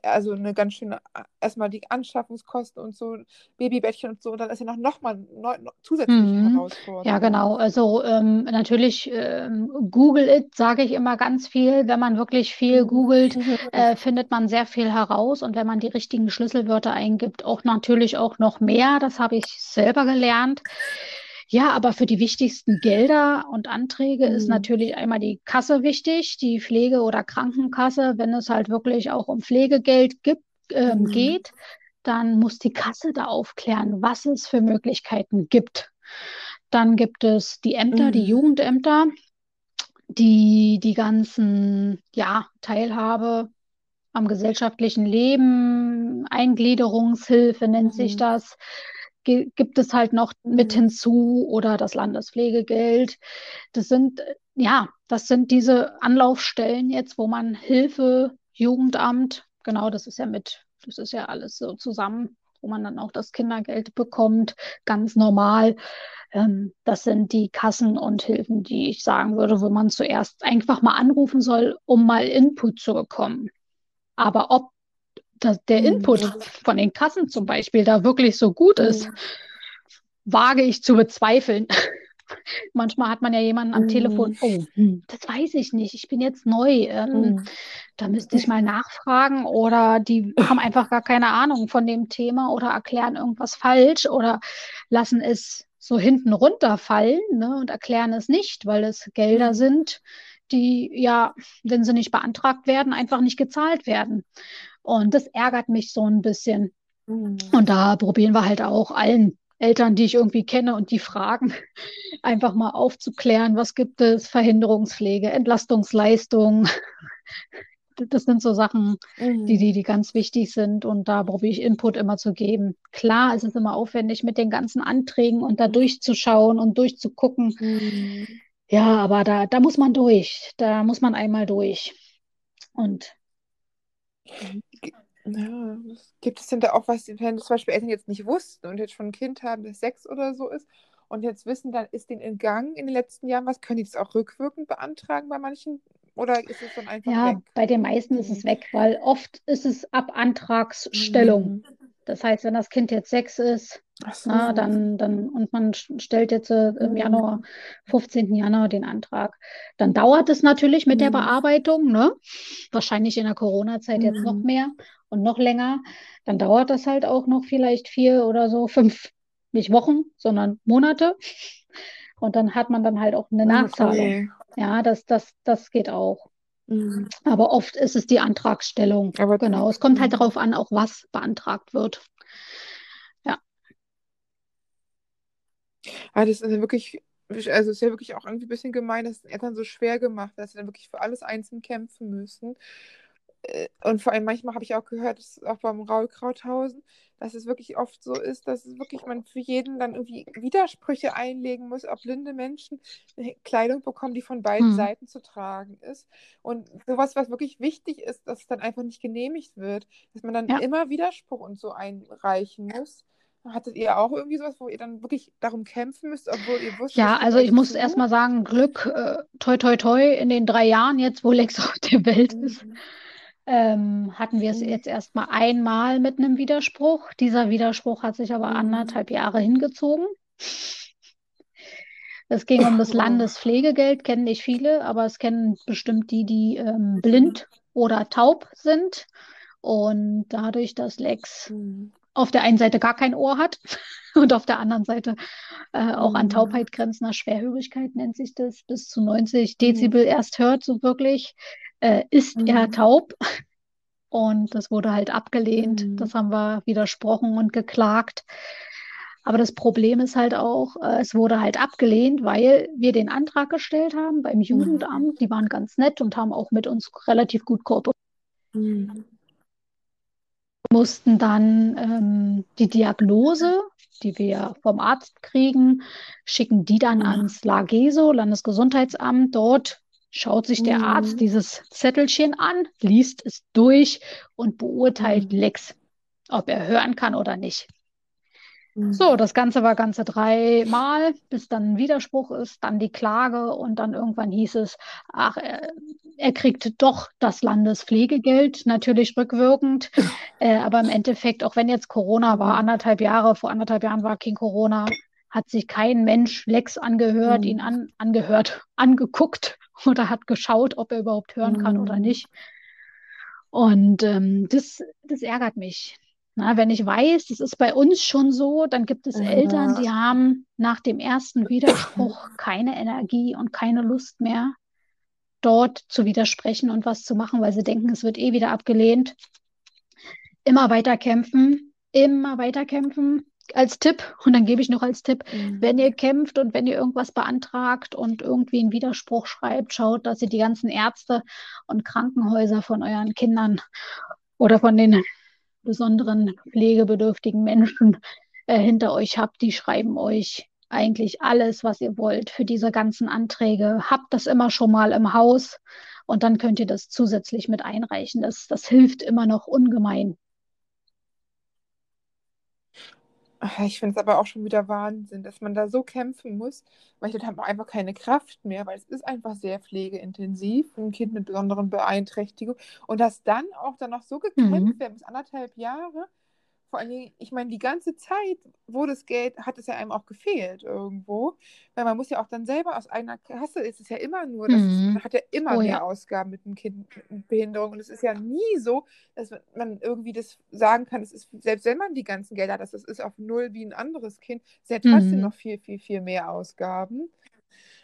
also eine ganz schöne, erstmal die Anschaffungskosten und so, Babybettchen und so, und dann ist ja noch, noch mal neu, noch zusätzliche mhm. Herausforderungen. Ja, genau. Also ähm, natürlich ähm, Google it, sage ich immer ganz viel. Wenn man wirklich viel mhm. googelt, äh, findet man sehr viel heraus. Und wenn man die richtigen Schlüsselwörter eingibt, auch natürlich auch noch mehr. Das habe ich selber gelernt. Ja, aber für die wichtigsten Gelder und Anträge mhm. ist natürlich einmal die Kasse wichtig, die Pflege- oder Krankenkasse. Wenn es halt wirklich auch um Pflegegeld gibt, äh, mhm. geht, dann muss die Kasse da aufklären, was es für Möglichkeiten gibt. Dann gibt es die Ämter, mhm. die Jugendämter, die die ganzen, ja, Teilhabe am gesellschaftlichen Leben, Eingliederungshilfe nennt sich mhm. das, gibt es halt noch mit mhm. hinzu oder das Landespflegegeld. Das sind, ja, das sind diese Anlaufstellen jetzt, wo man Hilfe, Jugendamt, genau, das ist ja mit, das ist ja alles so zusammen, wo man dann auch das Kindergeld bekommt, ganz normal. Ähm, das sind die Kassen und Hilfen, die ich sagen würde, wo man zuerst einfach mal anrufen soll, um mal Input zu bekommen. Aber ob dass der Input mhm. von den Kassen zum Beispiel da wirklich so gut ist, mhm. wage ich zu bezweifeln. Manchmal hat man ja jemanden am. Telefon, oh, hm, das weiß ich nicht, ich bin jetzt neu, ähm, mm. da müsste ich mal nachfragen oder die haben einfach gar keine Ahnung von dem Thema oder erklären irgendwas falsch oder lassen es so hinten runterfallen ne, und erklären es nicht, weil es Gelder sind, die ja, wenn sie nicht beantragt werden, einfach nicht gezahlt werden. Und das ärgert mich so ein bisschen. Mhm. Und da probieren wir halt auch allen Eltern, die ich irgendwie kenne und die fragen, einfach mal aufzuklären, was gibt es, Verhinderungspflege, Entlastungsleistung. Das sind so Sachen, mhm. die, die, die ganz wichtig sind und da probiere ich Input immer zu geben. Klar, es ist immer aufwendig mit den ganzen Anträgen und da durchzuschauen und durchzugucken. Mhm. Ja, aber da, da muss man durch. Da muss man einmal durch. Und ja, gibt es denn da auch was, wenn zum Beispiel Eltern jetzt nicht wussten und jetzt schon ein Kind haben, das sechs oder so ist und jetzt wissen, dann ist denen entgangen in den letzten Jahren was, können die das auch rückwirkend beantragen bei manchen oder ist es dann einfach ja, weg? Ja, bei den meisten ist es weg, weil oft ist es ab Antragsstellung. Mhm. Das heißt, wenn das Kind jetzt sechs ist, so. na, dann, dann, und man stellt jetzt äh, im mhm. Januar, 15. Januar den Antrag, dann dauert es natürlich mit mhm. der Bearbeitung, ne? Wahrscheinlich in der Corona-Zeit mhm. jetzt noch mhm. mehr und noch länger. Dann dauert das halt auch noch vielleicht vier oder so, fünf, nicht Wochen, sondern Monate. Und dann hat man dann halt auch eine Nachzahlung. Okay. Ja, das, das, das geht auch. Mhm. Aber oft ist es die Antragstellung. Aber genau, es kommt halt darauf an, auch was beantragt wird. Ja. Aber ah, das ist ja wirklich, also ist ja wirklich auch irgendwie ein bisschen gemein, dass es Eltern so schwer gemacht, dass sie dann wirklich für alles einzeln kämpfen müssen. Äh, und vor allem manchmal habe ich auch gehört, das ist auch beim Raul Krauthausen, dass es wirklich oft so ist, dass es wirklich man für jeden dann irgendwie Widersprüche einlegen muss, ob blinde Menschen Kleidung bekommen, die von beiden mhm. Seiten zu tragen ist. Und sowas, was wirklich wichtig ist, dass es dann einfach nicht genehmigt wird, dass man dann ja. immer Widerspruch und so einreichen muss. Hattet ihr auch irgendwie sowas, wo ihr dann wirklich darum kämpfen müsst, obwohl ihr wusstet? Ja, also ich muss erstmal sagen, Glück, äh, toi toi toi, in den drei Jahren jetzt, wo Lex auf der Welt mhm. ist, ähm, hatten wir es mhm. jetzt erstmal einmal mit einem Widerspruch. Dieser Widerspruch hat sich aber mhm. anderthalb Jahre hingezogen. Es ging um das Landespflegegeld, kennen nicht viele, aber es kennen bestimmt die, die ähm, blind oder taub sind. Und dadurch, dass Lex mhm. Auf der einen Seite gar kein Ohr hat und auf der anderen Seite äh, auch an Taubheit grenzender Schwerhörigkeit nennt sich das, bis zu 90 Dezibel erst hört, so wirklich, äh, ist mhm. er taub. Und das wurde halt abgelehnt. Mhm. Das haben wir widersprochen und geklagt. Aber das Problem ist halt auch, äh, es wurde halt abgelehnt, weil wir den Antrag gestellt haben beim Jugendamt. Die waren ganz nett und haben auch mit uns relativ gut kooperiert. Mhm. Mussten dann ähm, die Diagnose, die wir vom Arzt kriegen, schicken die dann Mhm. ans LAGESO, Landesgesundheitsamt. Dort schaut sich der Mhm. Arzt dieses Zettelchen an, liest es durch und beurteilt Mhm. Lex, ob er hören kann oder nicht. Mhm. So, das Ganze war ganze dreimal, bis dann ein Widerspruch ist, dann die Klage und dann irgendwann hieß es, ach, er, er kriegt doch das Landespflegegeld, natürlich rückwirkend. Äh, aber im Endeffekt, auch wenn jetzt Corona war, Mhm. anderthalb Jahre, vor anderthalb Jahren war kein Corona, hat sich kein Mensch Lex angehört, ihn Mhm. an, angehört, angeguckt oder hat geschaut, ob er überhaupt hören kann oder Mhm. nicht. Und ähm, das, das ärgert mich. Na, wenn ich weiß, das ist bei uns schon so, dann gibt es Eltern, Ja. die haben nach dem ersten Widerspruch keine Energie und keine Lust mehr, dort zu widersprechen und was zu machen, weil sie denken, es wird eh wieder abgelehnt. Immer weiter kämpfen, immer weiter kämpfen als Tipp. Und dann gebe ich noch als Tipp, wenn Mhm. ihr kämpft und wenn ihr irgendwas beantragt und irgendwie einen Widerspruch schreibt, schaut, dass ihr die ganzen Ärzte und Krankenhäuser von euren Kindern oder von den besonderen pflegebedürftigen Menschen äh, hinter euch habt. Die schreiben euch eigentlich alles, was ihr wollt für diese ganzen Anträge. Habt das immer schon mal im Haus und dann könnt ihr das zusätzlich mit einreichen. Das, das hilft immer noch ungemein. Ach, Ich finde es aber auch schon wieder Wahnsinn, dass man da so kämpfen muss, weil ich dann habe einfach keine Kraft mehr, weil es ist einfach sehr pflegeintensiv für ein Kind mit besonderen Beeinträchtigungen. Und dass dann auch dann noch so gekämpft Mhm. wird, bis anderthalb Jahre. Vor allen Dingen, ich meine, die ganze Zeit, wo das Geld, hat es ja einem auch gefehlt irgendwo. Weil man muss ja auch dann selber aus eigener Kasse, ist es ja immer nur, dass es, Mhm. man hat ja immer Oh mehr ja. Ausgaben mit einem Kind mit Behinderung. Und es ist ja nie so, dass man irgendwie das sagen kann, es ist, selbst wenn man die ganzen Gelder hat, das ist auf null wie ein anderes Kind, ist ja trotzdem Mhm. noch viel, viel, viel mehr Ausgaben.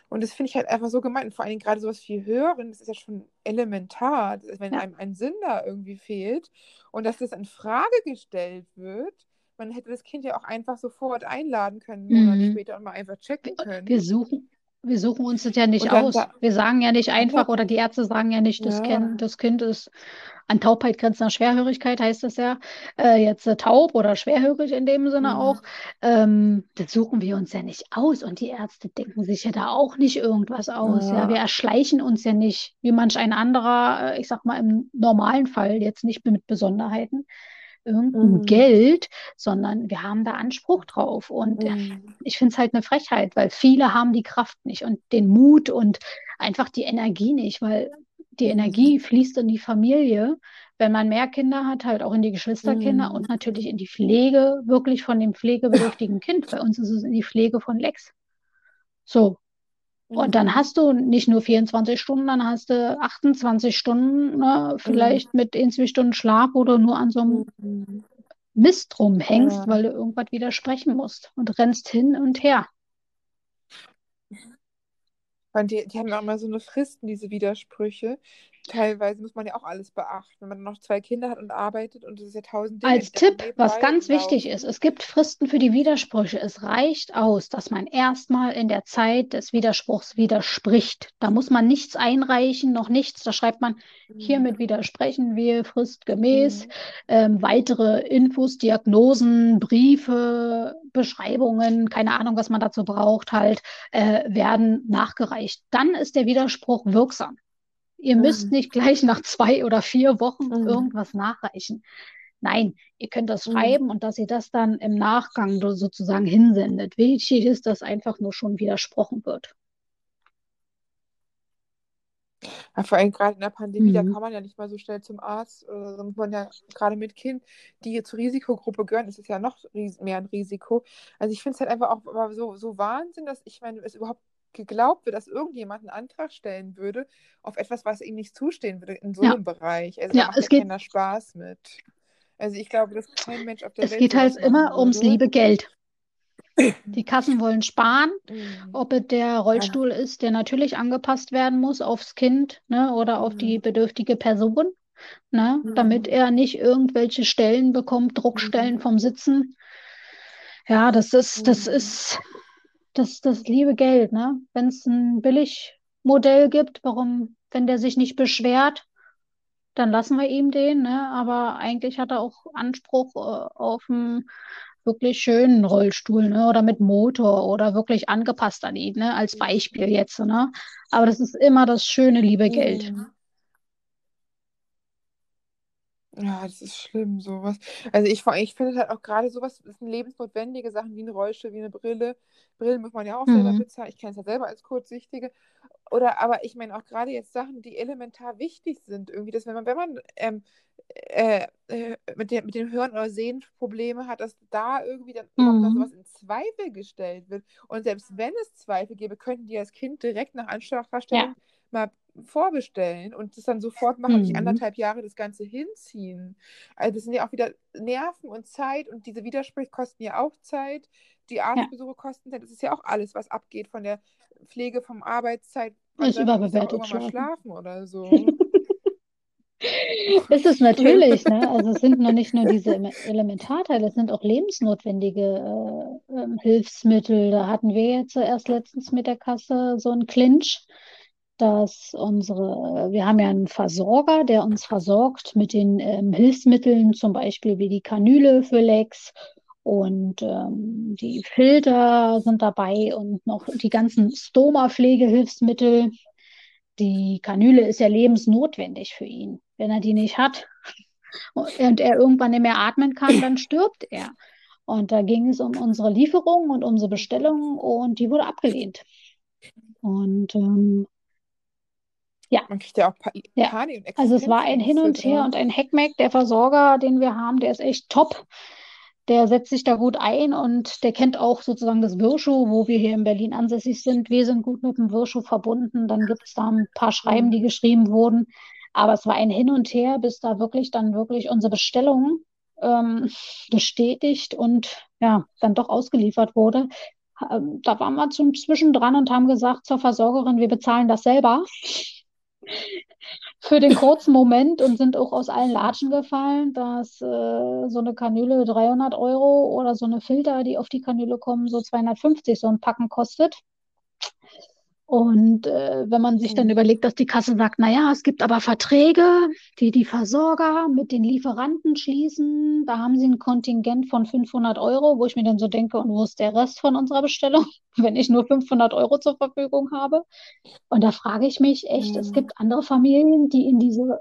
Und das finde ich halt einfach so gemein. Und vor allen Dingen gerade sowas wie Hören, das ist ja schon elementar, wenn Ja. einem ein Sinn da irgendwie fehlt und dass das in Frage gestellt wird. Man hätte das Kind ja auch einfach sofort einladen können, Mhm. später und mal einfach checken können. Wir suchen, wir suchen uns das ja nicht aus. da, Wir sagen ja nicht einfach oder die Ärzte sagen ja nicht, das ja, Kind, das Kind ist an Taubheit grenzender Schwerhörigkeit, heißt das ja, äh, jetzt äh, taub oder schwerhörig in dem Sinne mhm. auch. Ähm, das suchen wir uns ja nicht aus und die Ärzte denken sich ja da auch nicht irgendwas aus. Ja, wir ja, erschleichen uns ja nicht, wie manch ein anderer, äh, ich sag mal im normalen Fall, jetzt nicht mit Besonderheiten, irgendein mhm. Geld, sondern wir haben da Anspruch drauf. Und äh, Mhm. ich finde es halt eine Frechheit, weil viele haben die Kraft nicht und den Mut und einfach die Energie nicht, weil die Mhm. Energie fließt in die Familie, wenn man mehr Kinder hat, halt auch in die Geschwisterkinder Mhm. und natürlich in die Pflege wirklich von dem pflegebedürftigen Kind. Bei uns ist es in die Pflege von Lex. So. Und dann Mhm. hast du nicht nur 24 Stunden, dann hast du 28 Stunden, ne, Mhm. vielleicht mit ein, zwei Stunden Schlaf, wo du nur an so einem Mhm. Mist rumhängst, Ja. weil du irgendwas widersprechen musst und rennst hin und her. Weil die, die haben auch immer so eine Fristen, diese Widersprüche. Teilweise muss man ja auch alles beachten, wenn man noch zwei Kinder hat und arbeitet und es ist ja tausend Dinge, Als Tipp, was ganz wichtig ist, es gibt Fristen für die Widersprüche. Es reicht aus, dass man erstmal in der Zeit des Widerspruchs widerspricht. Da muss man nichts einreichen, noch nichts. Da schreibt man, Mhm. hiermit widersprechen wir fristgemäß. Mhm. Ähm, weitere Infos, Diagnosen, Briefe, Beschreibungen, keine Ahnung, was man dazu braucht, halt, äh, werden nachgereicht. Dann ist der Widerspruch wirksam. Ihr müsst Mhm. nicht gleich nach zwei oder vier Wochen Mhm. irgendwas nachreichen. Nein, ihr könnt das Mhm. schreiben und dass ihr das dann im Nachgang so- sozusagen hinsendet. Wichtig ist, dass einfach nur schon widersprochen wird. Ja, vor allem gerade in der Pandemie, da Mhm. kann man ja nicht mal so schnell zum Arzt. Oder so muss man ja gerade mit Kind, die zur Risikogruppe gehören, ist es ja noch mehr ein Risiko. Also ich finde es halt einfach auch so, so Wahnsinn, dass ich meine, es überhaupt geglaubt wird, dass irgendjemand einen Antrag stellen würde auf etwas, was ihm nicht zustehen würde in so Ja, einem Bereich. Also ja, macht es ja geht, keiner Spaß mit. Also ich glaube, dass kein Mensch auf der es Welt geht halt immer ums würde. liebe Geld. Die Kassen wollen sparen, Mhm. ob es der Ja. Rollstuhl ist, der natürlich angepasst werden muss aufs Kind, ne, oder auf die Mhm. bedürftige Person, ne, damit Mhm. er nicht irgendwelche Stellen bekommt, Druckstellen vom Sitzen. Ja, das ist, das ist das, das liebe Geld, ne? Wenn es ein Billigmodell gibt, warum, wenn der sich nicht beschwert, dann lassen wir ihm den, ne? Aber eigentlich hat er auch Anspruch äh, auf einen wirklich schönen Rollstuhl, ne? Oder mit Motor oder wirklich angepasst an ihn, ne? Als Beispiel jetzt, ne? Aber das ist immer das schöne, liebe Geld. Mhm. Ja, das ist schlimm, sowas. Also ich, ich finde halt auch gerade sowas, das sind lebensnotwendige Sachen wie ein Rollstuhl, wie eine Brille. Brillen muss man ja auch selber Mhm. bezahlen. Ich kenne es ja selber als Kurzsichtige. Oder aber ich meine auch gerade jetzt Sachen, die elementar wichtig sind. Irgendwie, dass wenn man, wenn man ähm, äh, äh, mit dem, mit dem Hören oder Sehen Probleme hat, dass da irgendwie dann überhaupt noch Mhm. sowas in Zweifel gestellt wird. Und selbst wenn es Zweifel gäbe, könnten die als Kind direkt nach Ja. Anschlagverstellung mal vorbestellen und das dann sofort machen und nicht Mhm. anderthalb Jahre das Ganze hinziehen. Also das sind ja auch wieder Nerven und Zeit und diese Widersprüche kosten ja auch Zeit. Die Ja. Arztbesuche kosten Zeit. Das ist ja auch alles, was abgeht von der Pflege, vom Arbeitszeit. Ja auch überbewertet mal schlafen. schlafen oder so. Ist es natürlich, ne? Also es sind noch nicht nur diese Ele- Elementarteile, es sind auch lebensnotwendige äh, ähm, Hilfsmittel. Da hatten wir jetzt zuerst letztens mit der Kasse so einen Clinch, dass unsere, wir haben ja einen Versorger, der uns versorgt mit den ähm, Hilfsmitteln, zum Beispiel wie die Kanüle für Lex und ähm, die Filter sind dabei und noch die ganzen Stoma-Pflegehilfsmittel. Die Kanüle ist ja lebensnotwendig für ihn. Wenn er die nicht hat und er irgendwann nicht mehr atmen kann, dann stirbt er. Und da ging es um unsere Lieferung und unsere Bestellung und die wurde abgelehnt. Und ähm, ja, Man kriegt ja auch pa ja. Panik und Also es war ein Hin und Her dran. und ein Heckmeck. Der Versorger, den wir haben, der ist echt top. Der setzt sich da gut ein und der kennt auch sozusagen das Wirschu, wo wir hier in Berlin ansässig sind. Wir sind gut mit dem Wirschu verbunden. Dann gibt es da ein paar Schreiben, die Mhm. geschrieben wurden. Aber es war ein Hin und Her, bis da wirklich dann wirklich unsere Bestellung ähm, bestätigt und ja, dann doch ausgeliefert wurde. Ähm, Da waren wir zum Zwischendran und haben gesagt zur Versorgerin, wir bezahlen das selber für den kurzen Moment und sind auch aus allen Latschen gefallen, dass äh, so eine Kanüle 300 Euro oder so eine Filter, die auf die Kanüle kommen, so 250 so ein Packen kostet. Und äh, wenn man sich dann Mhm. überlegt, dass die Kasse sagt, naja, es gibt aber Verträge, die die Versorger mit den Lieferanten schließen, da haben sie ein Kontingent von 500 Euro, wo ich mir dann so denke, und wo ist der Rest von unserer Bestellung, wenn ich nur 500 Euro zur Verfügung habe? Und da frage ich mich echt, es Mhm. gibt andere Familien, die in diese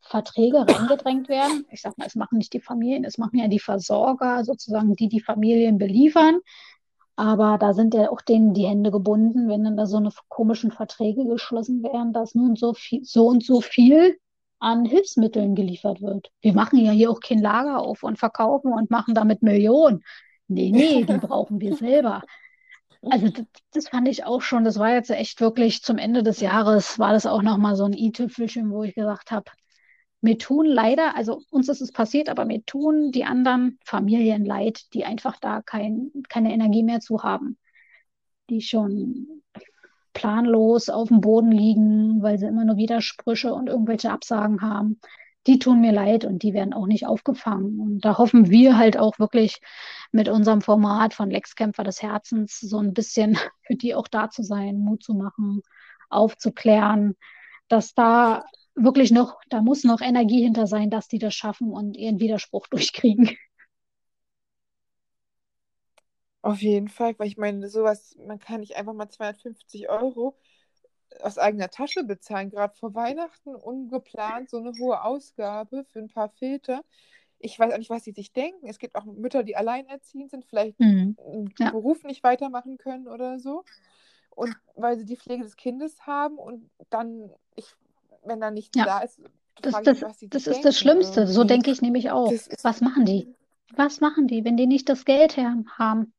Verträge reingedrängt werden. Ich sag mal, es machen nicht die Familien, es machen ja die Versorger, sozusagen, die die Familien beliefern. Aber da sind ja auch denen die Hände gebunden, wenn dann da so eine komischen Verträge geschlossen werden, dass nun so viel, so und so viel an Hilfsmitteln geliefert wird. Wir machen ja hier auch kein Lager auf und verkaufen und machen damit Millionen. Nee, nee, die brauchen wir selber. Also das, das fand ich auch schon, das war jetzt echt wirklich zum Ende des Jahres, war das auch nochmal so ein i-Tüpfelchen, wo ich gesagt habe, mir tun leider, also uns ist es passiert, aber mir tun die anderen Familien leid, die einfach da kein, keine Energie mehr zu haben, die schon planlos auf dem Boden liegen, weil sie immer nur Widersprüche und irgendwelche Absagen haben. Die tun mir leid und die werden auch nicht aufgefangen. Und da hoffen wir halt auch wirklich mit unserem Format von Lexkämpfer des Herzens so ein bisschen für die auch da zu sein, Mut zu machen, aufzuklären, dass da wirklich noch, da muss noch Energie hinter sein, dass die das schaffen und ihren Widerspruch durchkriegen. Auf jeden Fall, weil ich meine, sowas, man kann nicht einfach mal 250 Euro aus eigener Tasche bezahlen, gerade vor Weihnachten, ungeplant so eine hohe Ausgabe für ein paar Filter. Ich weiß auch nicht, was sie sich denken. Es gibt auch Mütter, die alleinerziehend sind, vielleicht Mhm. einen Ja. Beruf nicht weitermachen können oder so. Und weil sie die Pflege des Kindes haben und dann, ich, wenn da nichts Ja. da ist, Das, das, mich, das ist das Schlimmste. So irgendwie. denke ich nämlich auch. Was machen die? Was machen die, wenn die nicht das Geld haben?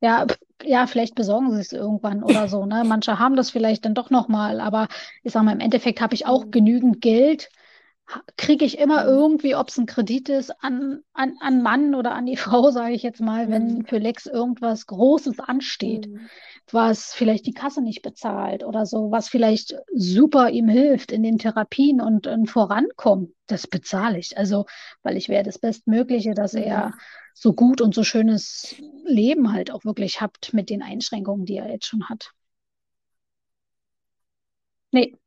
Ja, ja, vielleicht besorgen sie es irgendwann oder so, ne? Manche haben das vielleicht dann doch noch mal, aber ich sag mal, im Endeffekt habe ich auch Mhm. genügend Geld, kriege ich immer irgendwie, ob es ein Kredit ist, an, an, an Mann oder an die Frau, sage ich jetzt mal, wenn Mhm. für Lex irgendwas Großes ansteht, Mhm. was vielleicht die Kasse nicht bezahlt oder so, was vielleicht super ihm hilft in den Therapien und, und vorankommt, das bezahle ich. Also, weil ich wäre das Bestmögliche, dass er so gut und so schönes Leben halt auch wirklich hat mit den Einschränkungen, die er jetzt schon hat. Nee,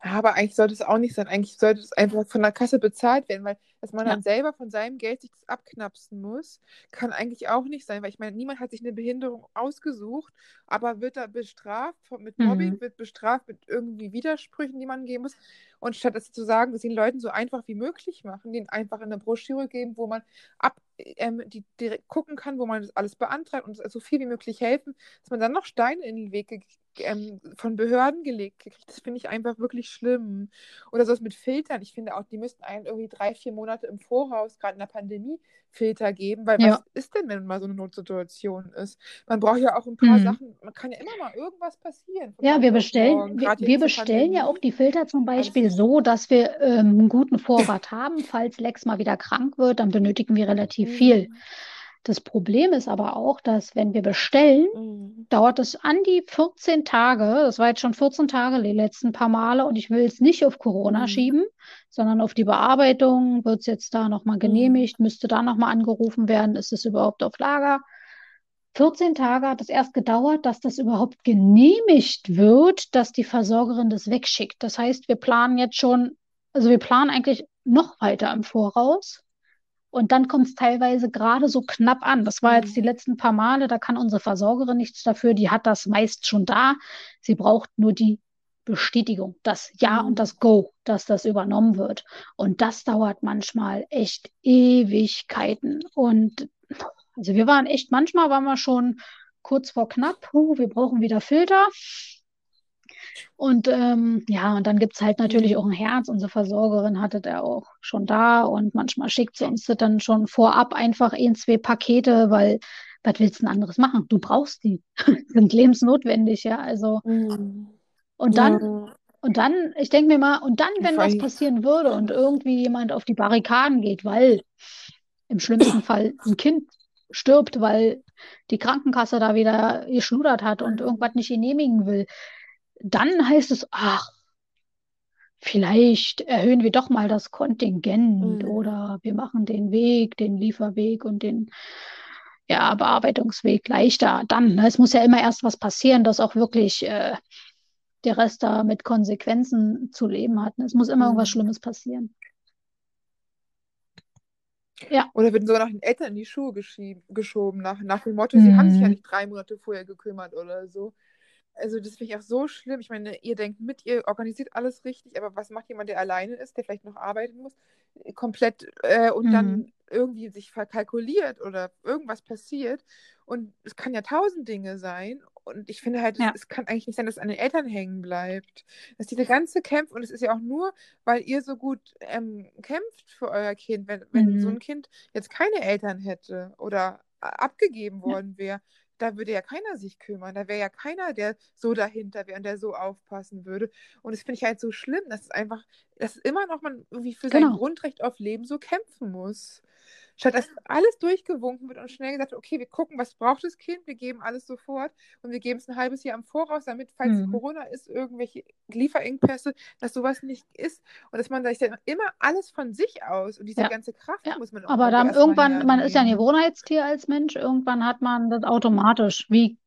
aber eigentlich sollte es auch nicht sein. Eigentlich sollte es einfach von der Kasse bezahlt werden, weil dass man ja. dann selber von seinem Geld sich das abknapsen muss, kann eigentlich auch nicht sein, weil ich meine, niemand hat sich eine Behinderung ausgesucht, aber wird da bestraft mit Mobbing, Mhm. wird bestraft mit irgendwie Widersprüchen, die man geben muss. Und statt das zu sagen, dass den Leuten so einfach wie möglich machen, denen einfach eine Broschüre geben, wo man ab, ähm, die direkt gucken kann, wo man das alles beantragt und so viel wie möglich helfen, dass man dann noch Steine in den Weg ähm, von Behörden gelegt kriegt. Das finde ich einfach wirklich schlimm. Oder sowas mit Filtern. Ich finde auch, die müssten einen irgendwie drei, vier Monate im Voraus, gerade in der Pandemie, Filter geben, weil Ja. was ist denn, wenn mal so eine Notsituation ist? Man braucht ja auch ein paar Mhm. Sachen, man kann ja immer mal irgendwas passieren Ja, wir bestellen, wir, wir bestellen ja auch die Filter zum Beispiel ist, so, dass wir ähm, einen guten Vorrat haben. Falls Lex mal wieder krank wird, dann benötigen wir relativ viel. Das Problem ist aber auch, dass wenn wir bestellen, mm, dauert es an die 14 Tage. Das war jetzt schon 14 Tage die letzten paar Male und ich will es nicht auf Corona mm, schieben, sondern auf die Bearbeitung. Wird es jetzt da nochmal mm, genehmigt? Müsste da nochmal angerufen werden? Ist es überhaupt auf Lager? 14 Tage hat es erst gedauert, dass das überhaupt genehmigt wird, dass die Versorgerin das wegschickt. Das heißt, wir planen jetzt schon, also wir planen eigentlich noch weiter im Voraus. Und dann kommt es teilweise gerade so knapp an. Das war jetzt die mm, letzten paar Male, da kann unsere Versorgerin nichts dafür. Die hat das meist schon da. Sie braucht nur die Bestätigung, das Ja und mm. das Go, dass das übernommen wird. Und das dauert manchmal echt Ewigkeiten. Und also wir waren echt, manchmal waren wir schon kurz vor knapp. Huh, wir brauchen wieder Filter. Und ähm, ja, und dann gibt es halt natürlich auch ein Herz. Unsere Versorgerin hatte der auch schon da und manchmal schickt sie uns das dann schon vorab einfach ein, zwei Pakete, weil was willst du denn anderes machen? Du brauchst die, sind lebensnotwendig, ja. Also, Mm. und dann, Ja, und dann, ich denke mir mal, und dann, wenn was passieren würde und irgendwie jemand auf die Barrikaden geht, weil im schlimmsten Fall ein Kind stirbt, weil die Krankenkasse da wieder geschludert hat und irgendwas nicht genehmigen will, dann heißt es, ach, vielleicht erhöhen wir doch mal das Kontingent mm, oder wir machen den Weg, den Lieferweg und den ja, Bearbeitungsweg leichter. Dann, ne? Es muss ja immer erst was passieren, dass auch wirklich äh, der Rest da mit Konsequenzen zu leben hat. Ne? Es muss immer irgendwas mm. Schlimmes passieren. Ja. Oder werden sogar nach den Eltern in die Schuhe geschoben, nach, nach dem Motto, sie haben sich ja Mhm. nicht drei Monate vorher gekümmert oder so. Also das finde ich auch so schlimm. Ich meine, ihr denkt mit, ihr organisiert alles richtig, aber was macht jemand, der alleine ist, der vielleicht noch arbeiten muss, komplett äh, und Mhm. dann irgendwie sich verkalkuliert oder irgendwas passiert. Und es kann ja tausend Dinge sein. Und ich finde halt, es, Ja. es kann eigentlich nicht sein, dass es an den Eltern hängen bleibt. Dass diese ganze Kämpf, und es ist ja auch nur, weil ihr so gut ähm, kämpft für euer Kind, wenn, wenn so Mhm. ein Kind jetzt keine Eltern hätte oder a- abgegeben worden wäre, da würde ja keiner sich kümmern. Da wäre ja keiner, der so dahinter wäre und der so aufpassen würde. Und das finde ich halt so schlimm, dass es einfach, dass immer noch man irgendwie für sein Genau. Grundrecht auf Leben so kämpfen muss. Statt dass alles durchgewunken wird und schnell gesagt wird, okay, wir gucken, was braucht das Kind, wir geben alles sofort und wir geben es ein halbes Jahr im Voraus, damit, falls Mhm. Corona ist, irgendwelche Lieferengpässe, dass sowas nicht ist und dass man sich dann immer alles von sich aus und diese Ja. ganze Kraft Ja, muss man auch aber dann irgendwann, man ist ja ein. Gewohnheitstier als Mensch, irgendwann hat man das automatisch, wie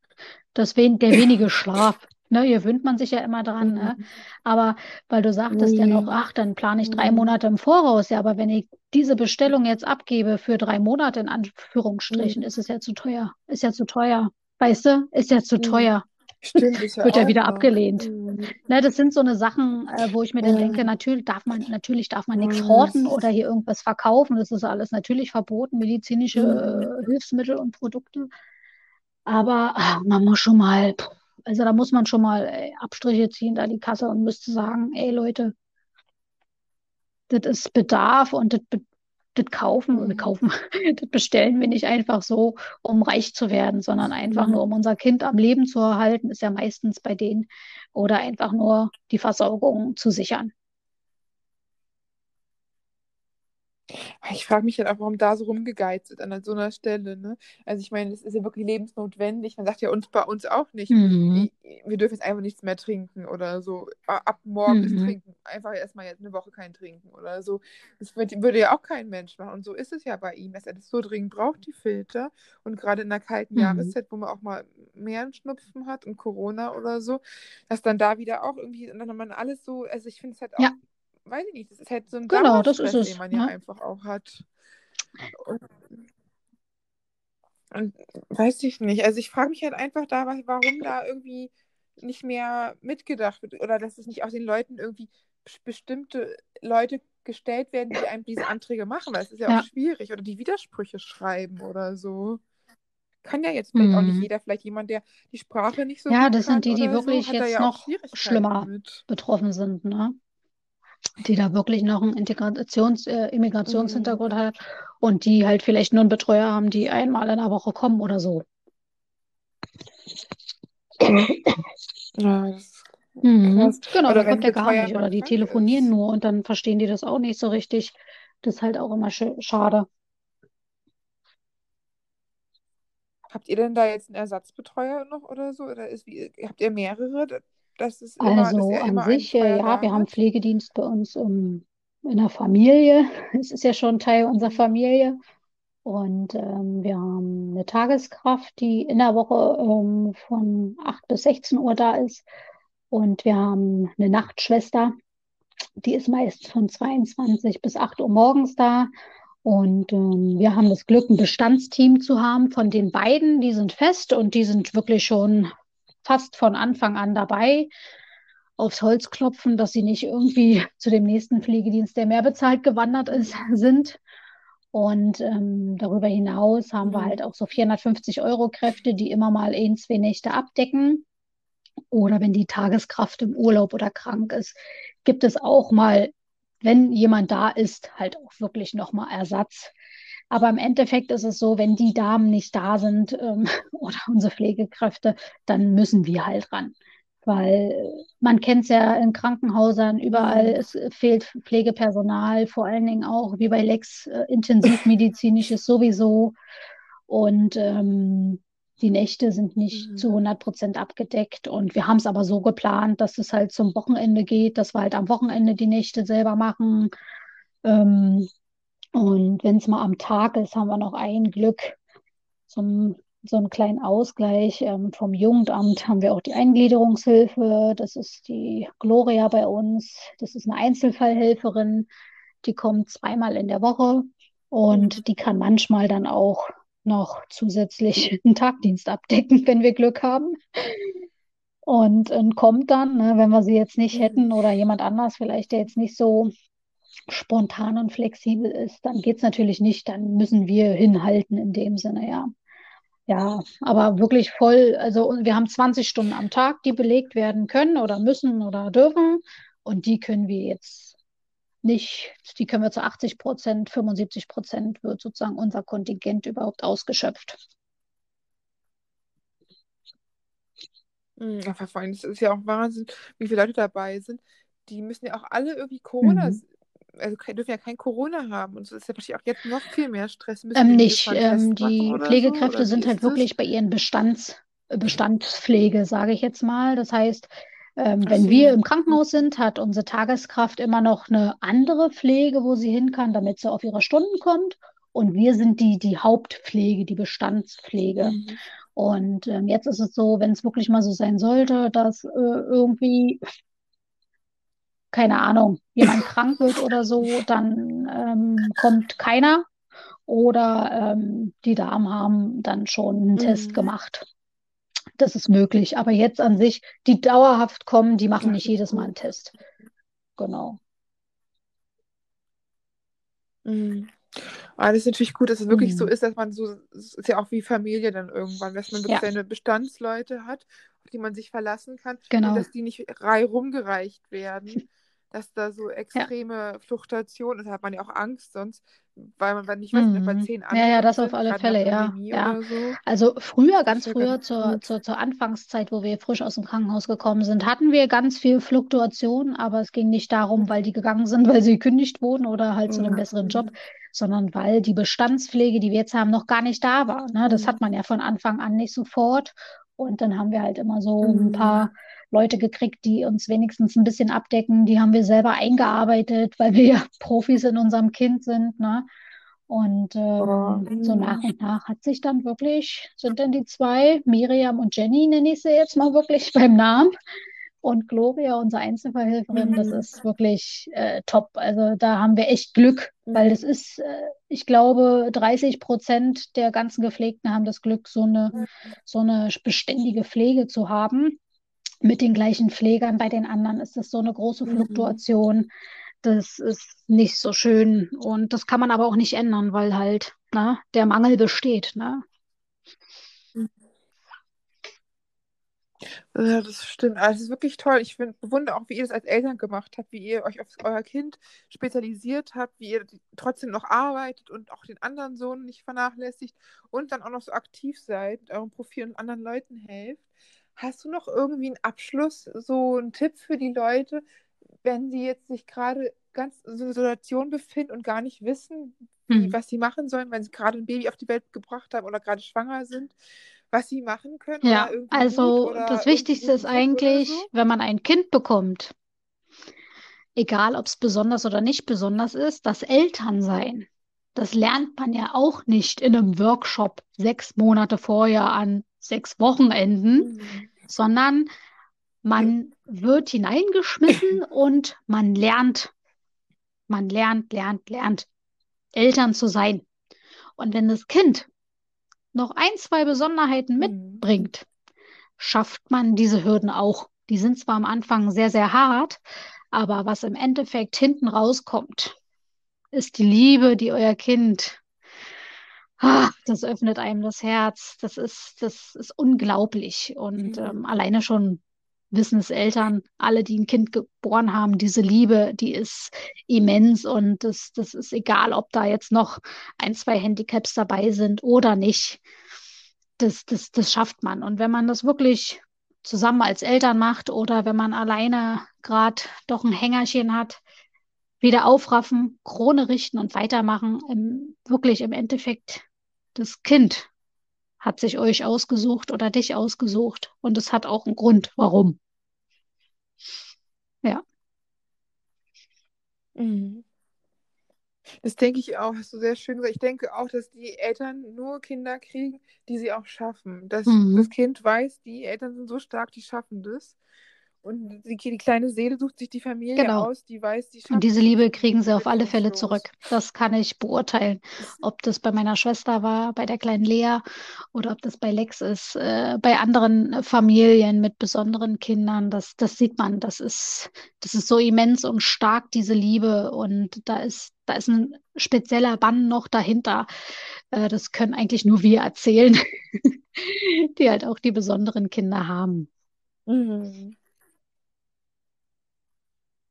das der wenige Schlaf. Ne, gewöhnt man sich ja immer dran, ne? Mhm. Aber weil du sagtest ja noch, Nee. ach, dann plane ich drei Mhm. Monate im Voraus. Ja, aber wenn ich diese Bestellung jetzt abgebe für drei Monate, in Anführungsstrichen, Mhm. ist es ja zu teuer. Ist ja zu teuer. Weißt du? Ist ja zu Mhm. teuer. Stimmt, ja Wird ja wieder noch. abgelehnt. Mhm. Ne, das sind so eine Sachen, äh, wo ich mir dann denke, Mhm. natürlich darf man, natürlich darf man nichts Mhm. horten oder hier irgendwas verkaufen. Das ist alles natürlich verboten, medizinische Mhm. äh, Hilfsmittel und Produkte. Aber ah, man muss schon mal, also da muss man schon mal ey, Abstriche ziehen, da die Kasse und müsste sagen, ey Leute, das ist Bedarf und das, kaufen oder Mhm. kaufen, das bestellen wir nicht einfach so, um reich zu werden, sondern einfach nur, Mhm. um unser Kind am Leben zu erhalten, ist ja meistens bei denen, oder einfach nur die Versorgung zu sichern. Ich frage mich halt auch, warum da so rumgegeizt wird an so einer Stelle. Ne? Also ich meine, es ist ja wirklich lebensnotwendig. Man sagt ja uns bei uns auch nicht, Mhm. wir dürfen jetzt einfach nichts mehr trinken oder so. Ab morgen ist Mhm. trinken. Einfach erstmal jetzt eine Woche kein Trinken oder so. Das würde, würde ja auch kein Mensch machen. Und so ist es ja bei ihm, dass er das so dringend braucht, die Filter. Und gerade in der kalten Mhm. Jahreszeit, wo man auch mal mehr einen Schnupfen hat und Corona oder so, dass dann da wieder auch irgendwie, und dann man alles so, also ich finde es halt auch Ja, weiß ich nicht, das ist halt so ein genau, das ist es. den man ja Ne? einfach auch hat. Und, und weiß ich nicht. Also ich frage mich halt einfach da, warum da irgendwie nicht mehr mitgedacht wird oder dass es nicht auch den Leuten irgendwie bes- bestimmte Leute gestellt werden, die einem diese Anträge machen, weil es ist ja auch Ja. schwierig oder die Widersprüche schreiben oder so. Kann ja jetzt vielleicht auch nicht Mhm. jeder, vielleicht jemand, der die Sprache nicht so Ja, das sind die, die so, wirklich da jetzt ja auch noch schlimmer mit. betroffen sind, ne? Die da wirklich noch einen Integrations-, äh, Mhm. Immigrationshintergrund hat und die halt vielleicht nur einen Betreuer haben, die einmal in der Woche kommen oder so. Ja, das Mhm. Genau, Oder wenn kommt der gar nicht. Oder die telefonieren ist. nur und dann verstehen die das auch nicht so richtig. Das ist halt auch immer sch schade. Habt ihr denn da jetzt einen Ersatzbetreuer noch oder so? Oder ist, wie, habt ihr mehrere, dass es immer, Also er an immer einen sich, äh, ja, wir haben hat? Pflegedienst bei uns ähm, in der Familie. Es ist ja schon Teil unserer Mhm. Familie. Und ähm, wir haben eine Tageskraft, die in der Woche ähm, von 8 bis 16 Uhr da ist. Und wir haben eine Nachtschwester, die ist meist von 22 bis 8 Uhr morgens da. Und ähm, wir haben das Glück, ein Bestandsteam zu haben von den beiden. Die sind fest und die sind wirklich schon fast von Anfang an dabei. Aufs Holz klopfen, dass sie nicht irgendwie zu dem nächsten Pflegedienst, der mehr bezahlt gewandert ist, sind. Und ähm, darüber hinaus haben wir halt Mhm. auch so 450 Euro Kräfte, die immer mal ein, zwei Nächte abdecken. Oder wenn die Tageskraft im Urlaub oder krank ist, gibt es auch mal, wenn jemand da ist, halt auch wirklich nochmal Ersatz. Aber im Endeffekt ist es so, wenn die Damen nicht da sind ähm, oder unsere Pflegekräfte, dann müssen wir halt ran. Weil man kennt es ja in Krankenhäusern, überall, Mhm. es fehlt Pflegepersonal, vor allen Dingen auch wie bei Lex, äh, intensivmedizinisches sowieso. Und ähm, die Nächte sind nicht zu Mhm. 100 Prozent abgedeckt. Und wir haben es aber so geplant, dass es halt zum Wochenende geht, dass wir halt am Wochenende die Nächte selber machen. Ähm, und wenn es mal am Tag ist, haben wir noch ein Glück zum so einen kleinen Ausgleich. Ähm, vom Jugendamt haben wir auch die Eingliederungshilfe. Das ist die Gloria bei uns. Das ist eine Einzelfallhelferin. Die kommt zweimal in der Woche und die kann manchmal dann auch noch zusätzlich einen Tagdienst abdecken, wenn wir Glück haben. Und, und kommt dann, ne, wenn wir sie jetzt nicht hätten oder jemand anders vielleicht, der jetzt nicht so spontan und flexibel ist, dann geht es natürlich nicht. Dann müssen wir hinhalten in dem Sinne, ja. Ja, aber wirklich voll, also wir haben 20 Stunden am Tag, die belegt werden können oder müssen oder dürfen. Und die können wir jetzt nicht, die können wir zu 80 Prozent, 75 Prozent wird sozusagen unser Kontingent überhaupt ausgeschöpft. Mhm. Ja, vor allem, es ist ja auch Wahnsinn, wie viele Leute dabei sind. Die müssen ja auch alle irgendwie Corona, Mhm. Also dürfen ja kein Corona haben. Und es ist ja wahrscheinlich auch jetzt noch viel mehr Stress. Ähm, nicht. Ähm, die so? Pflegekräfte wie sind halt ist das? wirklich bei ihren Bestands, äh, Bestandspflege, sage ich jetzt mal. Das heißt, ähm, wenn wir so. im Krankenhaus sind, hat unsere Tageskraft immer noch eine andere Pflege, wo sie hin kann, damit sie auf ihre Stunden kommt. Und wir sind die, die Hauptpflege, die Bestandspflege. Mhm. Und ähm, jetzt ist es so, wenn es wirklich mal so sein sollte, dass äh, irgendwie, keine Ahnung, jemand krank wird oder so, dann ähm, kommt keiner. Oder ähm, die Damen haben dann schon einen Test Mhm. gemacht. Das ist möglich. Aber jetzt an sich, die dauerhaft kommen, die machen Ach, nicht jedes Mal einen. Test. Genau. Mhm. Aber das ist natürlich gut, dass es wirklich so Mhm. ist, dass man so, es ist ja auch wie Familie dann irgendwann, dass man wirklich Ja, seine Bestandsleute hat, auf die man sich verlassen kann und genau. dass die nicht reihum gereicht werden, dass da so Ja, extreme Fluktuationen, da hat man ja auch Angst sonst, weil man dann nicht weiß, ob bei Mhm. zehn Ja, ja, anderen das auf alle Fälle, ja, ja. so. Also früher, ganz wäre ganz früher zur, zur, zur Anfangszeit, wo wir frisch aus dem Krankenhaus gekommen sind, hatten wir ganz viel Fluktuation, aber es ging nicht darum, weil die gegangen sind, weil sie gekündigt wurden oder halt zu einem besseren Job, sondern weil die Bestandspflege, die wir jetzt haben, noch gar nicht da war. Ne? Das hat man ja von Anfang an nicht sofort. Und dann haben wir halt immer so ein paar Leute gekriegt, die uns wenigstens ein bisschen abdecken. Die haben wir selber eingearbeitet, weil wir ja Profis in unserem Kind sind, ne? Und Oh, ähm, so nach mm, und nach hat sich dann wirklich, sind dann die zwei, Miriam und Jenny, nenne ich sie jetzt mal wirklich beim Namen. Und Gloria, unsere Einzelverhelferin, das mm, ist wirklich äh, top. Also da haben wir echt Glück, weil das ist, äh, ich glaube, 30 Prozent der ganzen Gepflegten haben das Glück, so eine, so eine beständige Pflege zu haben. Mit den gleichen Pflegern. Bei den anderen ist das so eine große mm, Fluktuation. Das ist nicht so schön. Und das kann man aber auch nicht ändern, weil halt, ne, der Mangel besteht, ne? Ja, das stimmt. Also, es ist wirklich toll. Ich find, bewundere auch, wie ihr das als Eltern gemacht habt, wie ihr euch auf euer Kind spezialisiert habt, wie ihr trotzdem noch arbeitet und auch den anderen Sohn nicht vernachlässigt und dann auch noch so aktiv seid, mit eurem Profil und anderen Leuten helft. Hast du noch irgendwie einen Abschluss, so einen Tipp für die Leute, wenn sie jetzt sich gerade ganz in so einer Situation befinden und gar nicht wissen, wie, Hm. was sie machen sollen, wenn sie gerade ein Baby auf die Welt gebracht haben oder gerade schwanger sind? Was sie machen können Ja, also das Wichtigste ist eigentlich, so? wenn man ein Kind bekommt, egal ob es besonders oder nicht besonders ist, das Elternsein. Das lernt man ja auch nicht in einem Workshop sechs Monate vorher an sechs Wochenenden, Mhm. sondern man wird hineingeschmissen und man lernt, man lernt, lernt, lernt, Eltern zu sein. Und wenn das Kind noch ein, zwei Besonderheiten Mhm. mitbringt, schafft man diese Hürden auch. Die sind zwar am Anfang sehr, sehr hart, aber was im Endeffekt hinten rauskommt, ist die Liebe, die euer Kind, ah, das öffnet einem das Herz. Das ist, das ist unglaublich. Und ähm, Mhm. alleine schon wissen es Eltern, alle, die ein Kind geboren haben, diese Liebe, die ist immens und das, das ist egal, ob da jetzt noch ein, zwei Handicaps dabei sind oder nicht. Das, das, das schafft man. Und wenn man das wirklich zusammen als Eltern macht oder wenn man alleine gerade doch ein Hängerchen hat, wieder aufraffen, Krone richten und weitermachen. Im, wirklich im Endeffekt, das Kind hat sich euch ausgesucht oder dich ausgesucht und es hat auch einen Grund, warum. Ja. Mhm. Das denke ich auch, hast du sehr schön gesagt. Ich denke auch, dass die Eltern nur Kinder kriegen, die sie auch schaffen. Dass Mhm. das Kind weiß, die Eltern sind so stark, die schaffen das. Und die, die kleine Seele sucht sich die Familie Genau. aus, die weiß, die Und diese Liebe kriegen sie auf alle Fälle bedingungslos. zurück. Das kann ich beurteilen. Ob das bei meiner Schwester war, bei der kleinen Lea oder ob das bei Lex ist, äh, bei anderen Familien mit besonderen Kindern. Das, das sieht man. Das ist, das ist so immens und stark, diese Liebe. Und da ist, da ist ein spezieller Bann noch dahinter. Äh, das können eigentlich nur wir erzählen, die halt auch die besonderen Kinder haben. mhm.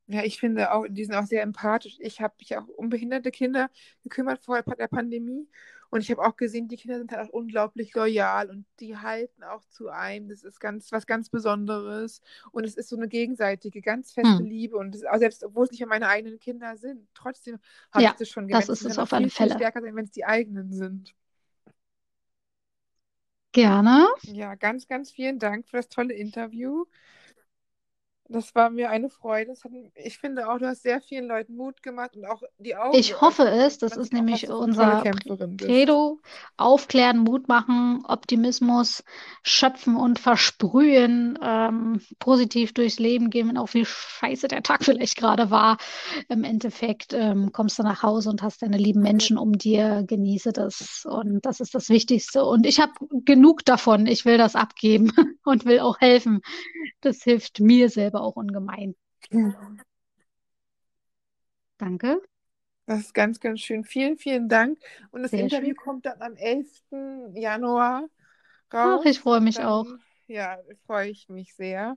Ja, ich finde auch, die sind auch sehr empathisch. Ich habe mich auch um behinderte Kinder gekümmert vor der Pandemie und ich habe auch gesehen, die Kinder sind halt auch unglaublich loyal und die halten auch zu einem. Das ist ganz was ganz Besonderes und es ist so eine gegenseitige, ganz feste Hm. Liebe und das, auch selbst obwohl es nicht mehr meine eigenen Kinder sind, trotzdem habe Ja, ich das schon das gemerkt. ist Es auf alle Fälle. stärker sein, wenn es die eigenen sind. Gerne. Ja, ganz, ganz vielen Dank für das tolle Interview. Das war mir eine Freude. Das hat, ich finde auch, du hast sehr vielen Leuten Mut gemacht und auch die Augen Ich hoffe es. Das ist nämlich unser. Credo. Aufklären, Mut machen, Optimismus schöpfen und versprühen, ähm, positiv durchs Leben gehen, auch wie scheiße der Tag vielleicht gerade war. Im Endeffekt ähm, kommst du nach Hause und hast deine lieben Menschen um dir, genieße das. Und das ist das Wichtigste. Und ich habe genug davon. Ich will das abgeben und will auch helfen. Das hilft mir selber auch ungemein. Danke. Das ist ganz, ganz schön. Vielen, vielen Dank. Und das Sehr Interview schön. kommt dann am 11. Januar Ach, ich raus. freue mich Dann, auch. ja, freue ich mich sehr,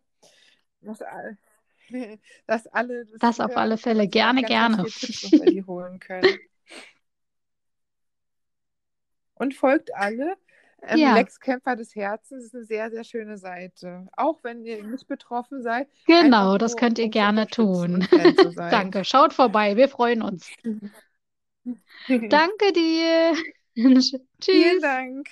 dass, dass alle das Das auf alle Fälle. Gerne, gerne. Tipps holen können. und folgt alle. Ähm, Ja, Lex Kämpfer des Herzens ist eine sehr, sehr schöne Seite. Auch wenn ihr nicht betroffen seid, genau, das nur könnt ihr um gerne tun. Danke, schaut vorbei, wir freuen uns. Danke dir. Vielen Tschüss. Dank.